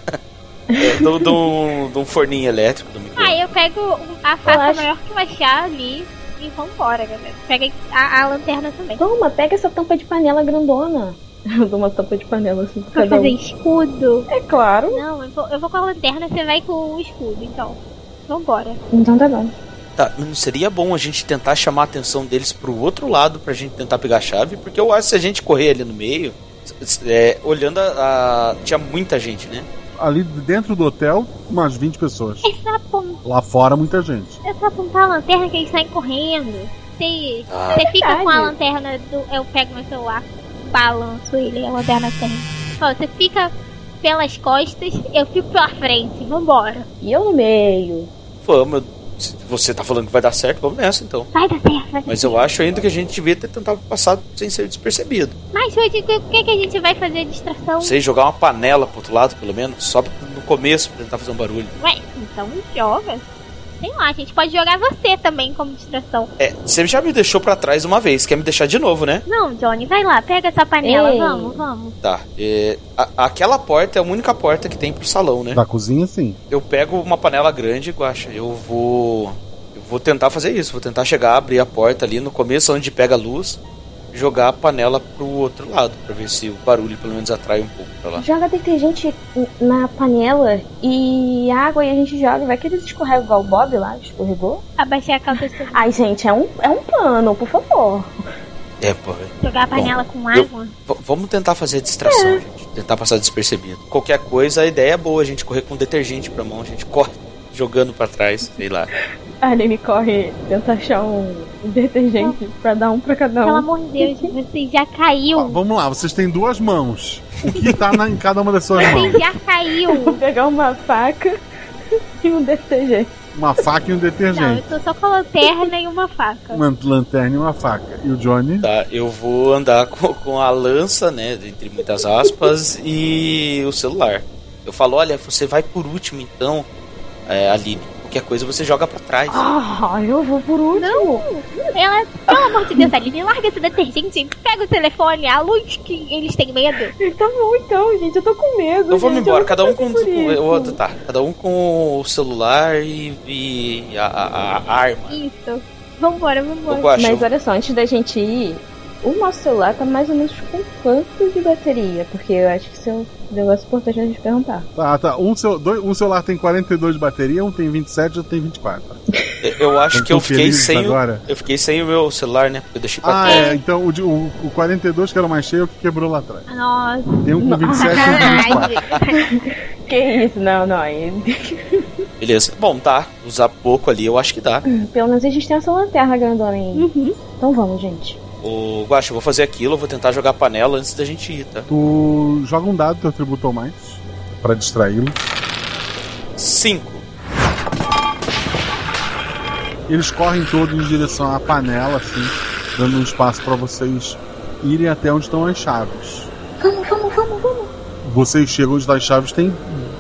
É, do, do, de um forninho elétrico do micro. Aí eu pego um- a faca acho- maior que eu achar ali e vambora, galera. Pega a, a lanterna também. Toma, pega essa tampa de panela grandona. Eu dou uma tampa de panela assim Pra cada fazer um. escudo. É claro. Não, eu vou, eu vou com a lanterna, você vai com o escudo, então. Vambora. Então tá bom. Tá, mas não seria bom a gente tentar chamar a atenção deles pro outro lado pra gente tentar pegar a chave? Porque eu acho que se a gente correr ali no meio, é, olhando a, a- Tinha muita gente, né? Ali dentro do hotel, umas 20 pessoas. É só, apon- Lá fora, muita gente. é só apontar a lanterna que eles saem correndo. Você, Ah. você fica com a lanterna do. Eu pego meu celular, balanço ele, a lanterna tem. Ó, você fica pelas costas, eu fico pela frente. Vambora. E eu no meio. Vamos, se você tá falando que vai dar certo, vamos nessa então. Vai dar certo, vai dar Mas eu acho ainda que a gente devia ter tentado passar sem ser despercebido. Mas hoje, o que, que a gente vai fazer de distração? Sei, jogar uma panela pro outro lado, pelo menos, só no começo pra tentar fazer um barulho. Ué, então joga. Sei lá, a gente pode jogar você também como distração. É, você já me deixou pra trás uma vez, quer me deixar de novo, né? Não, Johnny, vai lá, pega essa panela, Ei. vamos, vamos. Tá, é, a- aquela porta é a única porta que tem pro salão, né? Da cozinha, sim. Eu pego uma panela grande, Guaxa, eu vou. Eu vou tentar fazer isso, vou tentar chegar, abrir a porta ali no começo onde pega a luz, jogar a panela pro outro lado, pra ver se o barulho pelo menos atrai um pouco pra lá. Joga detergente na panela e água e a gente joga. Vai que eles escorregam igual o Bob lá, escorregou. Abaixei a calça de Ai, gente, é um, é um plano, por favor. É, pô, velho. jogar a panela com eu- água. V- vamos tentar fazer a distração, gente. Tentar passar despercebido. Qualquer coisa, a ideia é boa, a gente correr com detergente pra mão, a gente corre jogando pra trás, sei lá. A Aline corre, tenta achar um detergente pra dar um pra cada Pelo um. amor de Deus, você já caiu. Ó, vamos lá, vocês têm duas mãos. O que tá na- em cada uma das suas Você mãos? já Vou caiu. pegar uma faca e um detergente. Uma faca e um Não, eu detergente. tô só com a lanterna e uma faca. Uma lanterna e uma faca. E o Johnny? Tá, eu vou andar com, com a lança, né, entre muitas aspas, e o celular. Eu falo, olha, você vai por último então, é, Aline. Qualquer coisa você joga pra trás. Ah, eu vou por último. Não, ela, pelo amor de Deus, Aline, larga esse detergente, pega o telefone, a luz que eles têm medo. Tá bom então, gente, eu tô com medo. Então vamos embora, cada um com, com- eu- tá, cada um com o celular e, e a, a- a arma. Isso. Vambora, vambora. Mas olha só, antes da gente ir, o nosso celular tá mais ou menos com quanto de bateria? Porque eu acho que isso é um negócio importante a gente perguntar. Tá, tá. Um, cel- dois- um celular tem 42 de bateria, um tem 27 e outro tem 24. eu acho Então, que eu fiquei sem. o- agora? Eu fiquei sem o meu celular, né? Eu deixei pra Ah, trás. é. Então o, o, o 42, que era o mais cheio, é o que quebrou lá atrás. Nossa. Tem um com 27 e um com 24. Que isso, não, não. aí- Beleza. Bom, tá. Usar pouco ali, eu acho que dá. Pelo menos a gente tem essa lanterna grandona aí. Então vamos, gente. O Guacha, eu vou fazer aquilo, eu vou tentar jogar panela antes da gente ir, tá? Tu joga um dado teu tributo mais pra distraí-lo. 5. Eles correm todos em direção à panela, assim, dando um espaço pra vocês irem até onde estão as chaves. Vamos, vamos, vamos, vamos. Vocês chegam onde estão as chaves, tem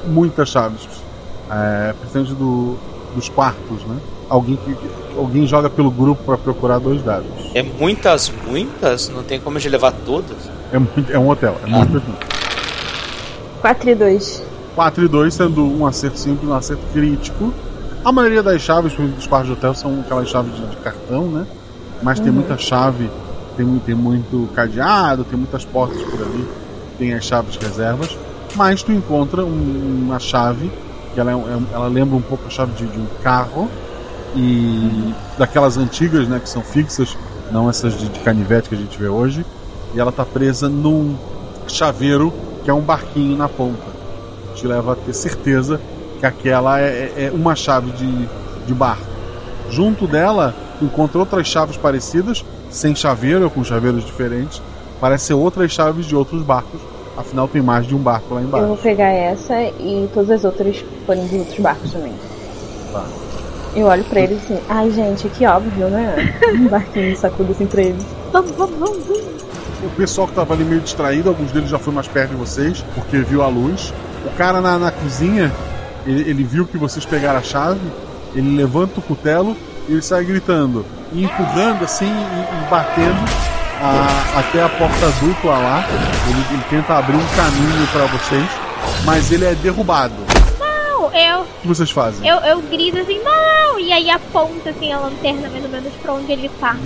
muitas chaves. É, principalmente do, dos quartos, né? Alguém, que, alguém joga pelo grupo pra procurar dois dados. É muitas, muitas? Não tem como gente levar todas? É, muito- é um hotel, é muito mesmo. 4 e 2. 4 e 2 sendo um acerto simples e um acerto crítico. A maioria das chaves dos quartos de hotel são aquelas chaves de, de cartão, né? Mas tem Uhum. muita chave, tem, tem muito cadeado, tem muitas portas por ali, tem as chaves reservas. Mas tu encontra um- uma chave, que ela, é é ela lembra um pouco a chave de, de um carro, e daquelas antigas, né, que são fixas, não essas de, de canivete que a gente vê hoje. E ela tá presa num chaveiro que é um barquinho na ponta te leva a ter certeza que aquela é, é- é uma chave de, de barco. Junto dela, encontra outras chaves parecidas, sem chaveiro ou com chaveiros diferentes. Parece ser outras chaves de outros barcos. Afinal, tem mais de um barco lá Eu embaixo. vou pegar essa e todas as outras forem de outros barcos também. Tá. Eu olho pra eles assim, ai gente, que óbvio, né? Um barquinho sacudo assim pra eles. Vamos, vamos, vamos, vamos. O pessoal que tava ali meio distraído, alguns deles já foi mais perto de vocês, porque viu a luz. O cara na, na cozinha, ele, ele viu que vocês pegaram a chave, ele levanta o cutelo e ele sai gritando, e empurrando assim e, e batendo a- até a porta dupla lá. Ele, ele tenta abrir um caminho para vocês, mas ele é derrubado. Eu, O que vocês fazem? eu, eu grito assim, não! E aí aponta assim a lanterna mais ou menos pra onde ele tá.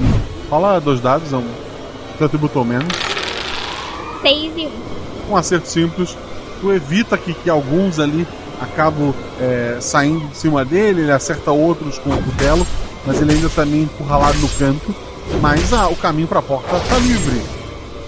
Fala dois dados, é um. Teu atributo ou menos. Seis e um. um acerto simples. Tu evita que, que alguns ali acabam é, saindo de cima dele, ele acerta outros com o cutelo, mas ele ainda tá meio encurralado no canto. Mas ah, o caminho pra porta tá livre.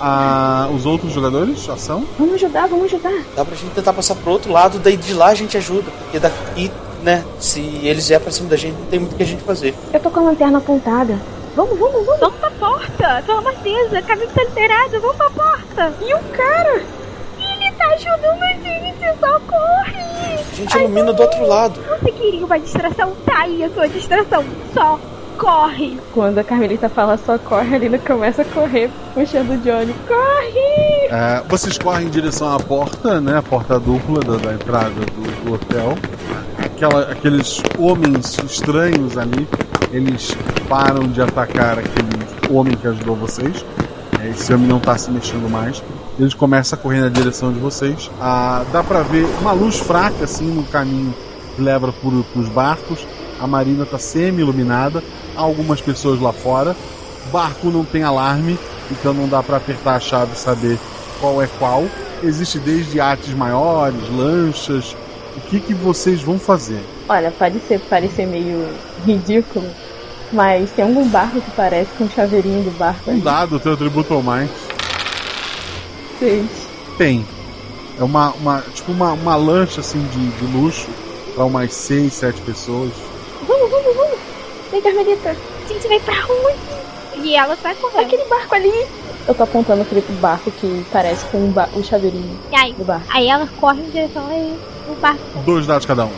Ah, os outros jogadores, ação? Vamos ajudar, vamos ajudar. Dá pra gente tentar passar pro outro lado, daí de lá a gente ajuda. Porque daqui, né, se eles vier pra cima da gente, não tem muito o que a gente fazer. Eu tô com a lanterna apontada. Vamos, vamos, vamos. Vamos pra porta! Deus, o caminho tá liberado, vamos pra porta! E o cara? Ele tá ajudando a gente, socorre! A gente ilumina do outro lado. Você queria uma distração? Tá aí a sua distração. Só corre! Quando a Carmelita fala só corre, a Lina começa a correr, puxando o Johnny. Corre! É, vocês correm em direção à porta, né? A porta dupla da, da entrada do, do hotel. Aquela, aqueles homens estranhos ali, eles param de atacar aquele homem que ajudou vocês. É, esse homem não tá se mexendo mais. Eles começam a correr na direção de vocês. Ah, dá pra ver uma luz fraca assim no caminho que leva por, pros barcos. A marina tá semi-iluminada. Há algumas pessoas lá fora. O barco não tem alarme, então não dá pra apertar a chave e saber qual é qual. Existe desde artes maiores, lanchas. O que, que vocês vão fazer? Olha, pode ser parecer meio ridículo, mas tem algum barco que parece com o chaveirinho do barco. Um dado, teu atributo ou mais. Seis. Tem. É uma, uma tipo uma, uma lancha assim de, de luxo para umas 6, 7 pessoas. Vamos, vamos, vamos. Vem, Carmelita. A gente vai pra onde? E ela tá correndo. Aquele barco ali. Eu tô apontando aquele barco que parece com o, ba- o chaveirinho E aí? do barco. Aí ela corre em direção aí, o barco. Dois dados cada um.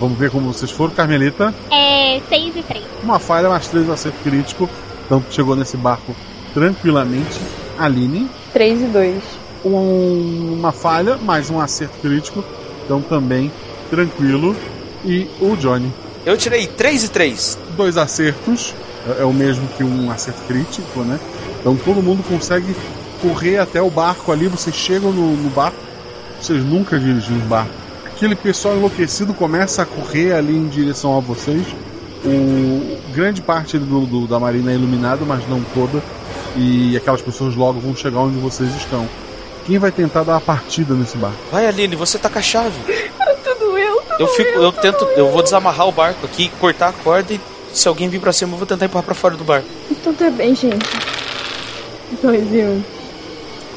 Vamos ver como vocês foram. Carmelita, É 6 e 3. uma falha, mais três acerto crítico. Então tu chegou nesse barco tranquilamente. Aline, Três e dois. um- uma falha, mais um acerto crítico. Então também tranquilo. E o Johnny. Eu tirei 3 e 3. dois acertos, é, é o mesmo que um acerto crítico, né? Então todo mundo consegue correr até o barco ali, vocês chegam no, no barco, vocês nunca dirigiram um barco. Aquele pessoal enlouquecido começa a correr ali em direção a vocês. O, grande parte do, do, da marina é iluminada, mas não toda. E aquelas pessoas logo vão chegar onde vocês estão. Quem vai tentar dar a partida nesse barco? Vai, Aline, você tá com a chave. Eu, fico, eu, tento, eu vou desamarrar o barco aqui, cortar a corda e se alguém vir pra cima, eu vou tentar empurrar pra fora do barco. Então tá bem, gente. Dois e um.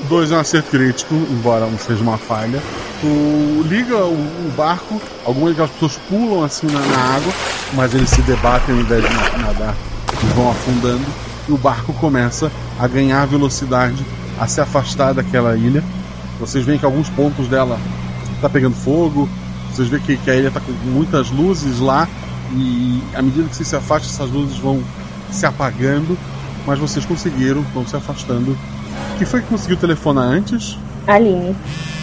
Dois é um acerto crítico, embora não seja uma falha. Tu liga o, o barco, algumas daquelas pessoas pulam assim na, na água, mas eles se debatem ao invés de na- nadar e vão afundando. E o barco começa a ganhar velocidade, a se afastar daquela ilha. Vocês veem que alguns pontos dela tá pegando fogo, vocês veem que, que a ilha tá com muitas luzes lá, e à medida que vocês se afastam, essas luzes vão se apagando, mas vocês conseguiram, estão se afastando. Quem foi que conseguiu telefonar antes? Aline.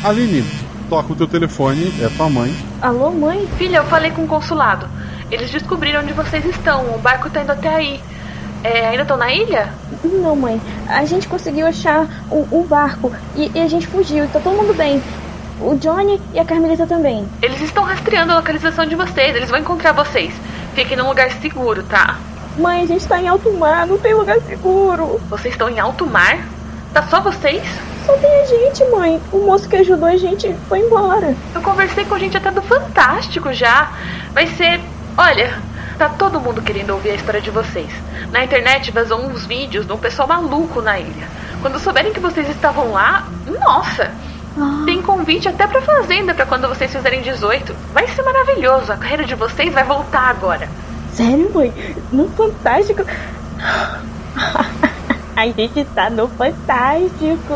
Aline, toca o teu telefone, é tua mãe. Alô, mãe? Filha, eu falei com o consulado. Eles descobriram onde vocês estão. O barco tá indo até aí. É, ainda estão na ilha? Não, mãe. A gente conseguiu achar o, o barco e, e a gente fugiu. E tá todo mundo bem. O Johnny e a Carmelita também. Eles estão rastreando a localização de vocês. Eles vão encontrar vocês. Fiquem num lugar seguro, tá? Mãe, a gente tá em alto mar, não tem lugar seguro. Vocês estão em alto mar? Tá só vocês? Só tem a gente, mãe. O moço que ajudou a gente foi embora. Eu conversei com gente até do Fantástico já. Vai ser. Olha, tá todo mundo querendo ouvir a história de vocês. Na internet vazou uns vídeos de um pessoal maluco na ilha. Quando souberem que vocês estavam lá, nossa! Tem convite até pra fazenda pra quando vocês fizerem 18. Vai ser maravilhoso. A carreira de vocês vai voltar agora. Sério, mãe? No Fantástico? a gente tá no Fantástico.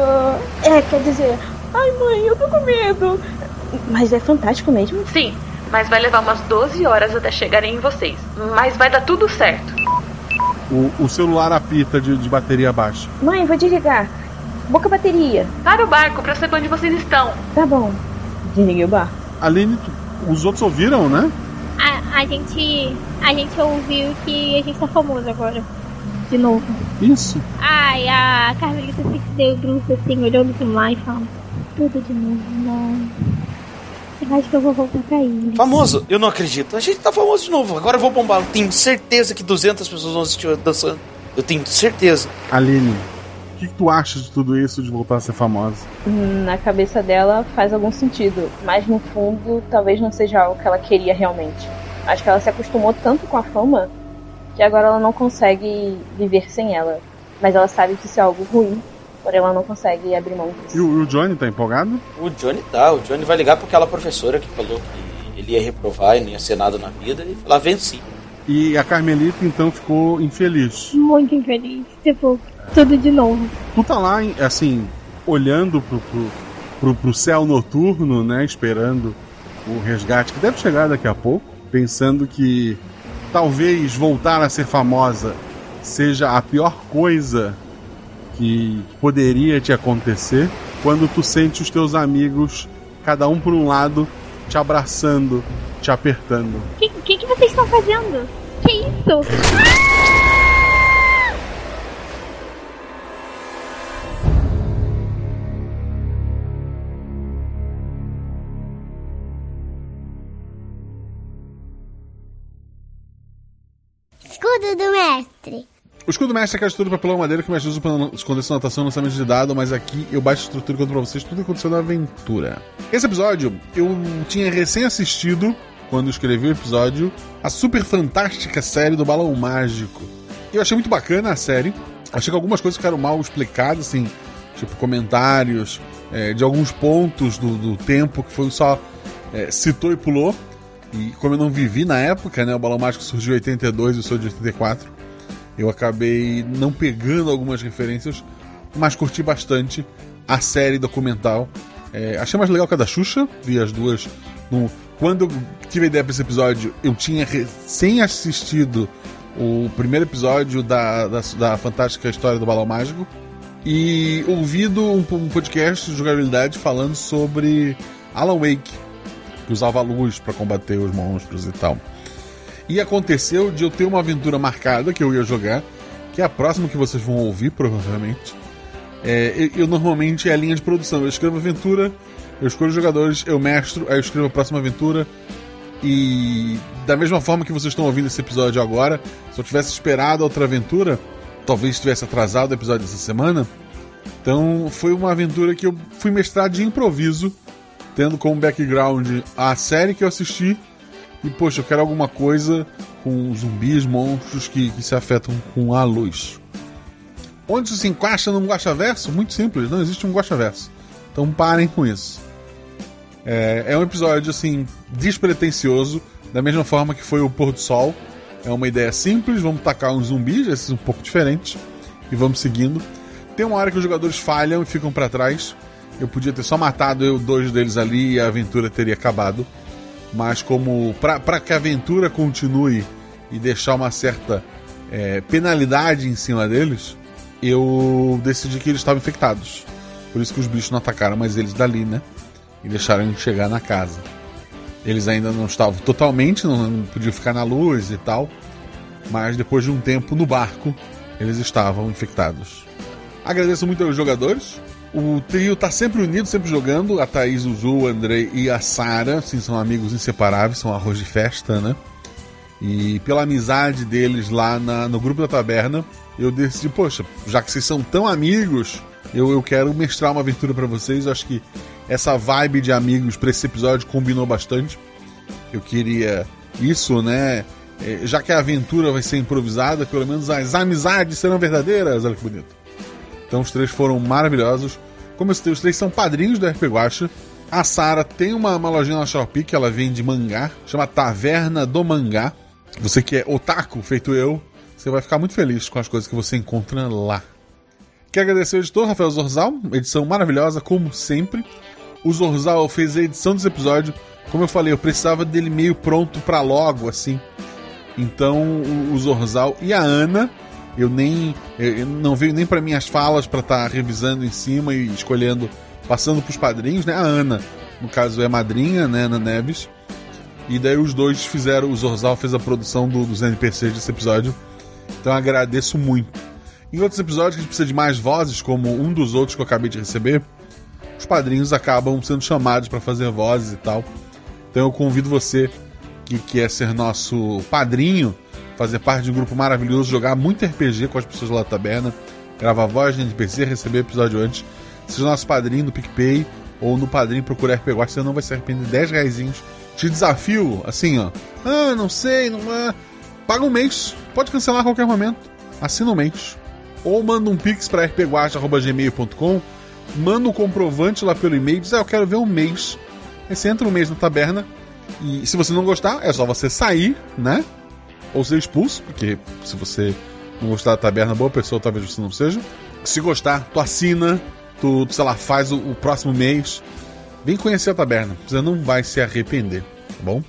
É, quer dizer, ai mãe, eu tô com medo. Mas é fantástico mesmo? Sim, mas vai levar umas 12 horas até chegarem em vocês. Mas vai dar tudo certo. O, o celular apita de, de bateria baixa. Mãe, vou desligar. Boca bateria. Para o barco pra saber onde vocês estão. Tá bom. Desliguei o bar. Aline, tu- os outros ouviram, né? A, a gente. A gente ouviu que a gente tá famoso agora. De novo. Isso. Ai, a Carmelita se deu bruxa assim, olhando pro mar e falando. Tudo de novo, não. Eu acho que eu vou voltar pra ilha. Famoso? Eu não acredito. A gente tá famoso de novo. Agora eu vou bombar. Eu tenho certeza que 200 pessoas vão assistir eu dançando. Eu tenho certeza. Aline, que, que tu acha de tudo isso de voltar a ser famosa? Na cabeça dela faz algum sentido, mas no fundo talvez não seja algo que ela queria realmente. Acho que ela se acostumou tanto com a fama que agora ela não consegue viver sem ela. Mas ela sabe que isso é algo ruim, porém ela não consegue abrir mão disso. E o, o Johnny tá empolgado? O Johnny tá. O Johnny vai ligar pra aquela professora que falou que ele ia reprovar e não ia ser nada na vida e falar, venci. E a Carmelita então ficou infeliz. Muito infeliz. Tipo, tudo de novo. Tu tá lá, assim, olhando pro, pro, pro, pro céu noturno, né? Esperando o resgate que deve chegar daqui a pouco, pensando que talvez voltar a ser famosa seja a pior coisa que poderia te acontecer quando tu sente os teus amigos, cada um por um lado, te abraçando, te apertando. O que, que, que vocês estão fazendo? Que isso? Escudo mestre. O escudo mestre é aquela estrutura de papelão madeira que me ajuda para esconder sua anotação no lançamento de dado, mas aqui eu baixo a estrutura e conto pra vocês tudo que aconteceu na aventura. Esse episódio eu tinha recém assistido, quando escrevi o episódio, a super fantástica série do Balão Mágico. Eu achei muito bacana a série. Achei que algumas coisas ficaram mal explicadas, assim, tipo comentários é, de alguns pontos do, do tempo que foi só é, citou e pulou. E como eu não vivi na época, né? O Balão Mágico surgiu em 82 e eu sou de 84. Eu acabei não pegando algumas referências, mas curti bastante a série documental. É, achei mais legal que a da Xuxa, vi as duas. No... Quando eu tive a ideia para esse episódio, eu tinha recém assistido o primeiro episódio da, da, da fantástica história do Balão Mágico e ouvido um, um podcast de jogabilidade falando sobre Alan Wake, que usava luz para combater os monstros e tal. E aconteceu de eu ter uma aventura marcada que eu ia jogar, que é a próxima que vocês vão ouvir, provavelmente. É, eu, eu, normalmente é a linha de produção. Eu escrevo aventura, eu escolho os jogadores, eu mestro, aí eu escrevo a próxima aventura. E da mesma forma que vocês estão ouvindo esse episódio agora, se eu tivesse esperado outra aventura, talvez tivesse atrasado o episódio dessa semana. Então foi uma aventura que eu fui mestrar de improviso, tendo como background a série que eu assisti. E poxa, eu quero alguma coisa com zumbis, monstros que, que se afetam com a luz. Onde isso se encaixa num Guaxaverso? Muito simples, não existe um Guaxaverso. Então parem com isso. É, é um episódio assim despretensioso, da mesma forma que foi o Pôr do Sol. É uma ideia simples, vamos tacar uns zumbis, esses um pouco diferentes, e vamos seguindo. Tem uma hora que os jogadores falham e ficam para trás. Eu podia ter só matado eu, dois deles ali e a aventura teria acabado. Mas como para que a aventura continue e deixar uma certa é, penalidade em cima deles, eu decidi que eles estavam infectados. Por isso que os bichos não atacaram mais eles dali, né? E deixaram eles chegar na casa. Eles ainda não estavam totalmente, não, não podiam ficar na luz e tal. Mas depois de um tempo no barco, eles estavam infectados. Agradeço muito aos jogadores. O trio tá sempre unido, sempre jogando. A Thaís, o Zu, o Andrei e a Sara, assim, são amigos inseparáveis, são arroz de festa, né? E pela amizade deles lá na, no grupo da taberna, eu decidi, poxa, já que vocês são tão amigos, eu, eu quero mestrar uma aventura para vocês. Eu acho que essa vibe de amigos para esse episódio combinou bastante. Eu queria isso, né? É, já que a aventura vai ser improvisada, pelo menos as amizades serão verdadeiras. Olha que bonito. Então os três foram maravilhosos. Como eu citei, os três são padrinhos do RP Guacha. A Sara tem uma, uma lojinha na Shopee que ela vende mangá, chama Taverna do Mangá. Você que é otaku, feito eu, você vai ficar muito feliz com as coisas que você encontra lá. Quero agradecer ao editor Rafael Zorzal, edição maravilhosa, como sempre. O Zorzal fez a edição desse episódio. Como eu falei, eu precisava dele meio pronto para logo, assim. Então o Zorzal e a Ana, eu nem eu não veio nem para minhas falas para estar tá revisando em cima e escolhendo, passando para os padrinhos, né? A Ana, no caso é madrinha, né, Ana Neves. E daí os dois fizeram, o Zorzal fez a produção do, dos NPCs desse episódio. Então agradeço muito. Em outros episódios que a gente precisa de mais vozes, como um dos outros que eu acabei de receber, os padrinhos acabam sendo chamados para fazer vozes e tal. Então eu convido você que quer ser nosso padrinho, fazer parte de um grupo maravilhoso, jogar muito RPG com as pessoas lá da taberna, gravar voz de NPC, receber episódio antes. Seja nosso padrinho no PicPay ou no padrinho procurar RPG Watch, você não vai se arrepender. 10 reais. Te desafio, assim, ó. Ah, não sei, não é. Paga um mês. Pode cancelar a qualquer momento. Assina um mês. Ou manda um pix para rpguacha.gmail.com. Manda um comprovante lá pelo e-mail. Diz, ah, eu quero ver um mês. Aí você entra um mês na taberna. E se você não gostar, é só você sair, né? Ou ser expulso, porque se você não gostar da taberna, boa pessoa talvez você não seja. Se gostar, tu assina, tu, sei lá, faz o, o próximo mês. Vem conhecer a taberna, você não vai se arrepender, tá bom?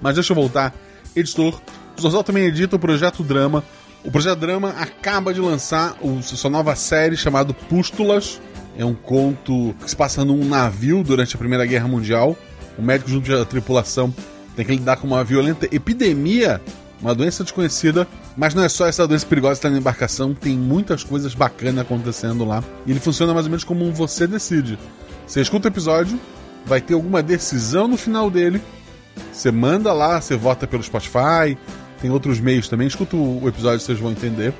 Mas deixa eu voltar. Editor, o Zorzal também edita o Projeto Drama. O Projeto Drama acaba de lançar o, sua nova série chamada Pústulas. É um conto que se passa num navio durante a Primeira Guerra Mundial. O médico junto à tripulação tem que lidar com uma violenta epidemia, uma doença desconhecida. Mas não é só essa doença perigosa que está na embarcação, tem muitas coisas bacanas acontecendo lá. E ele funciona mais ou menos como um você decide. Você escuta o episódio, vai ter alguma decisão no final dele. Você manda lá, você vota pelo Spotify, tem outros meios também. Escuta o episódio, vocês vão entender.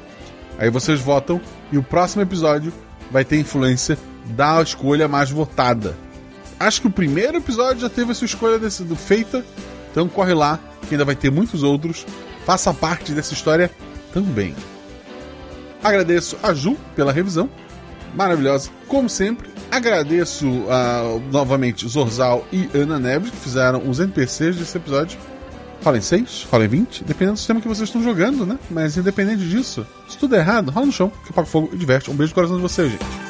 Aí vocês votam e o próximo episódio vai ter influência da escolha mais votada. Acho que o primeiro episódio já teve a sua escolha decidido, feita, então corre lá, que ainda vai ter muitos outros. Faça parte dessa história também. Agradeço a Ju pela revisão, maravilhosa, como sempre. Agradeço uh, novamente Zorzal e Ana Neves, que fizeram os NPCs desse episódio. Rola em 6, rola em 20, dependendo do sistema que vocês estão jogando, né? Mas independente disso, se tudo é errado, rola no chão, que paga fogo e diverte. Um beijo no coração de vocês, gente.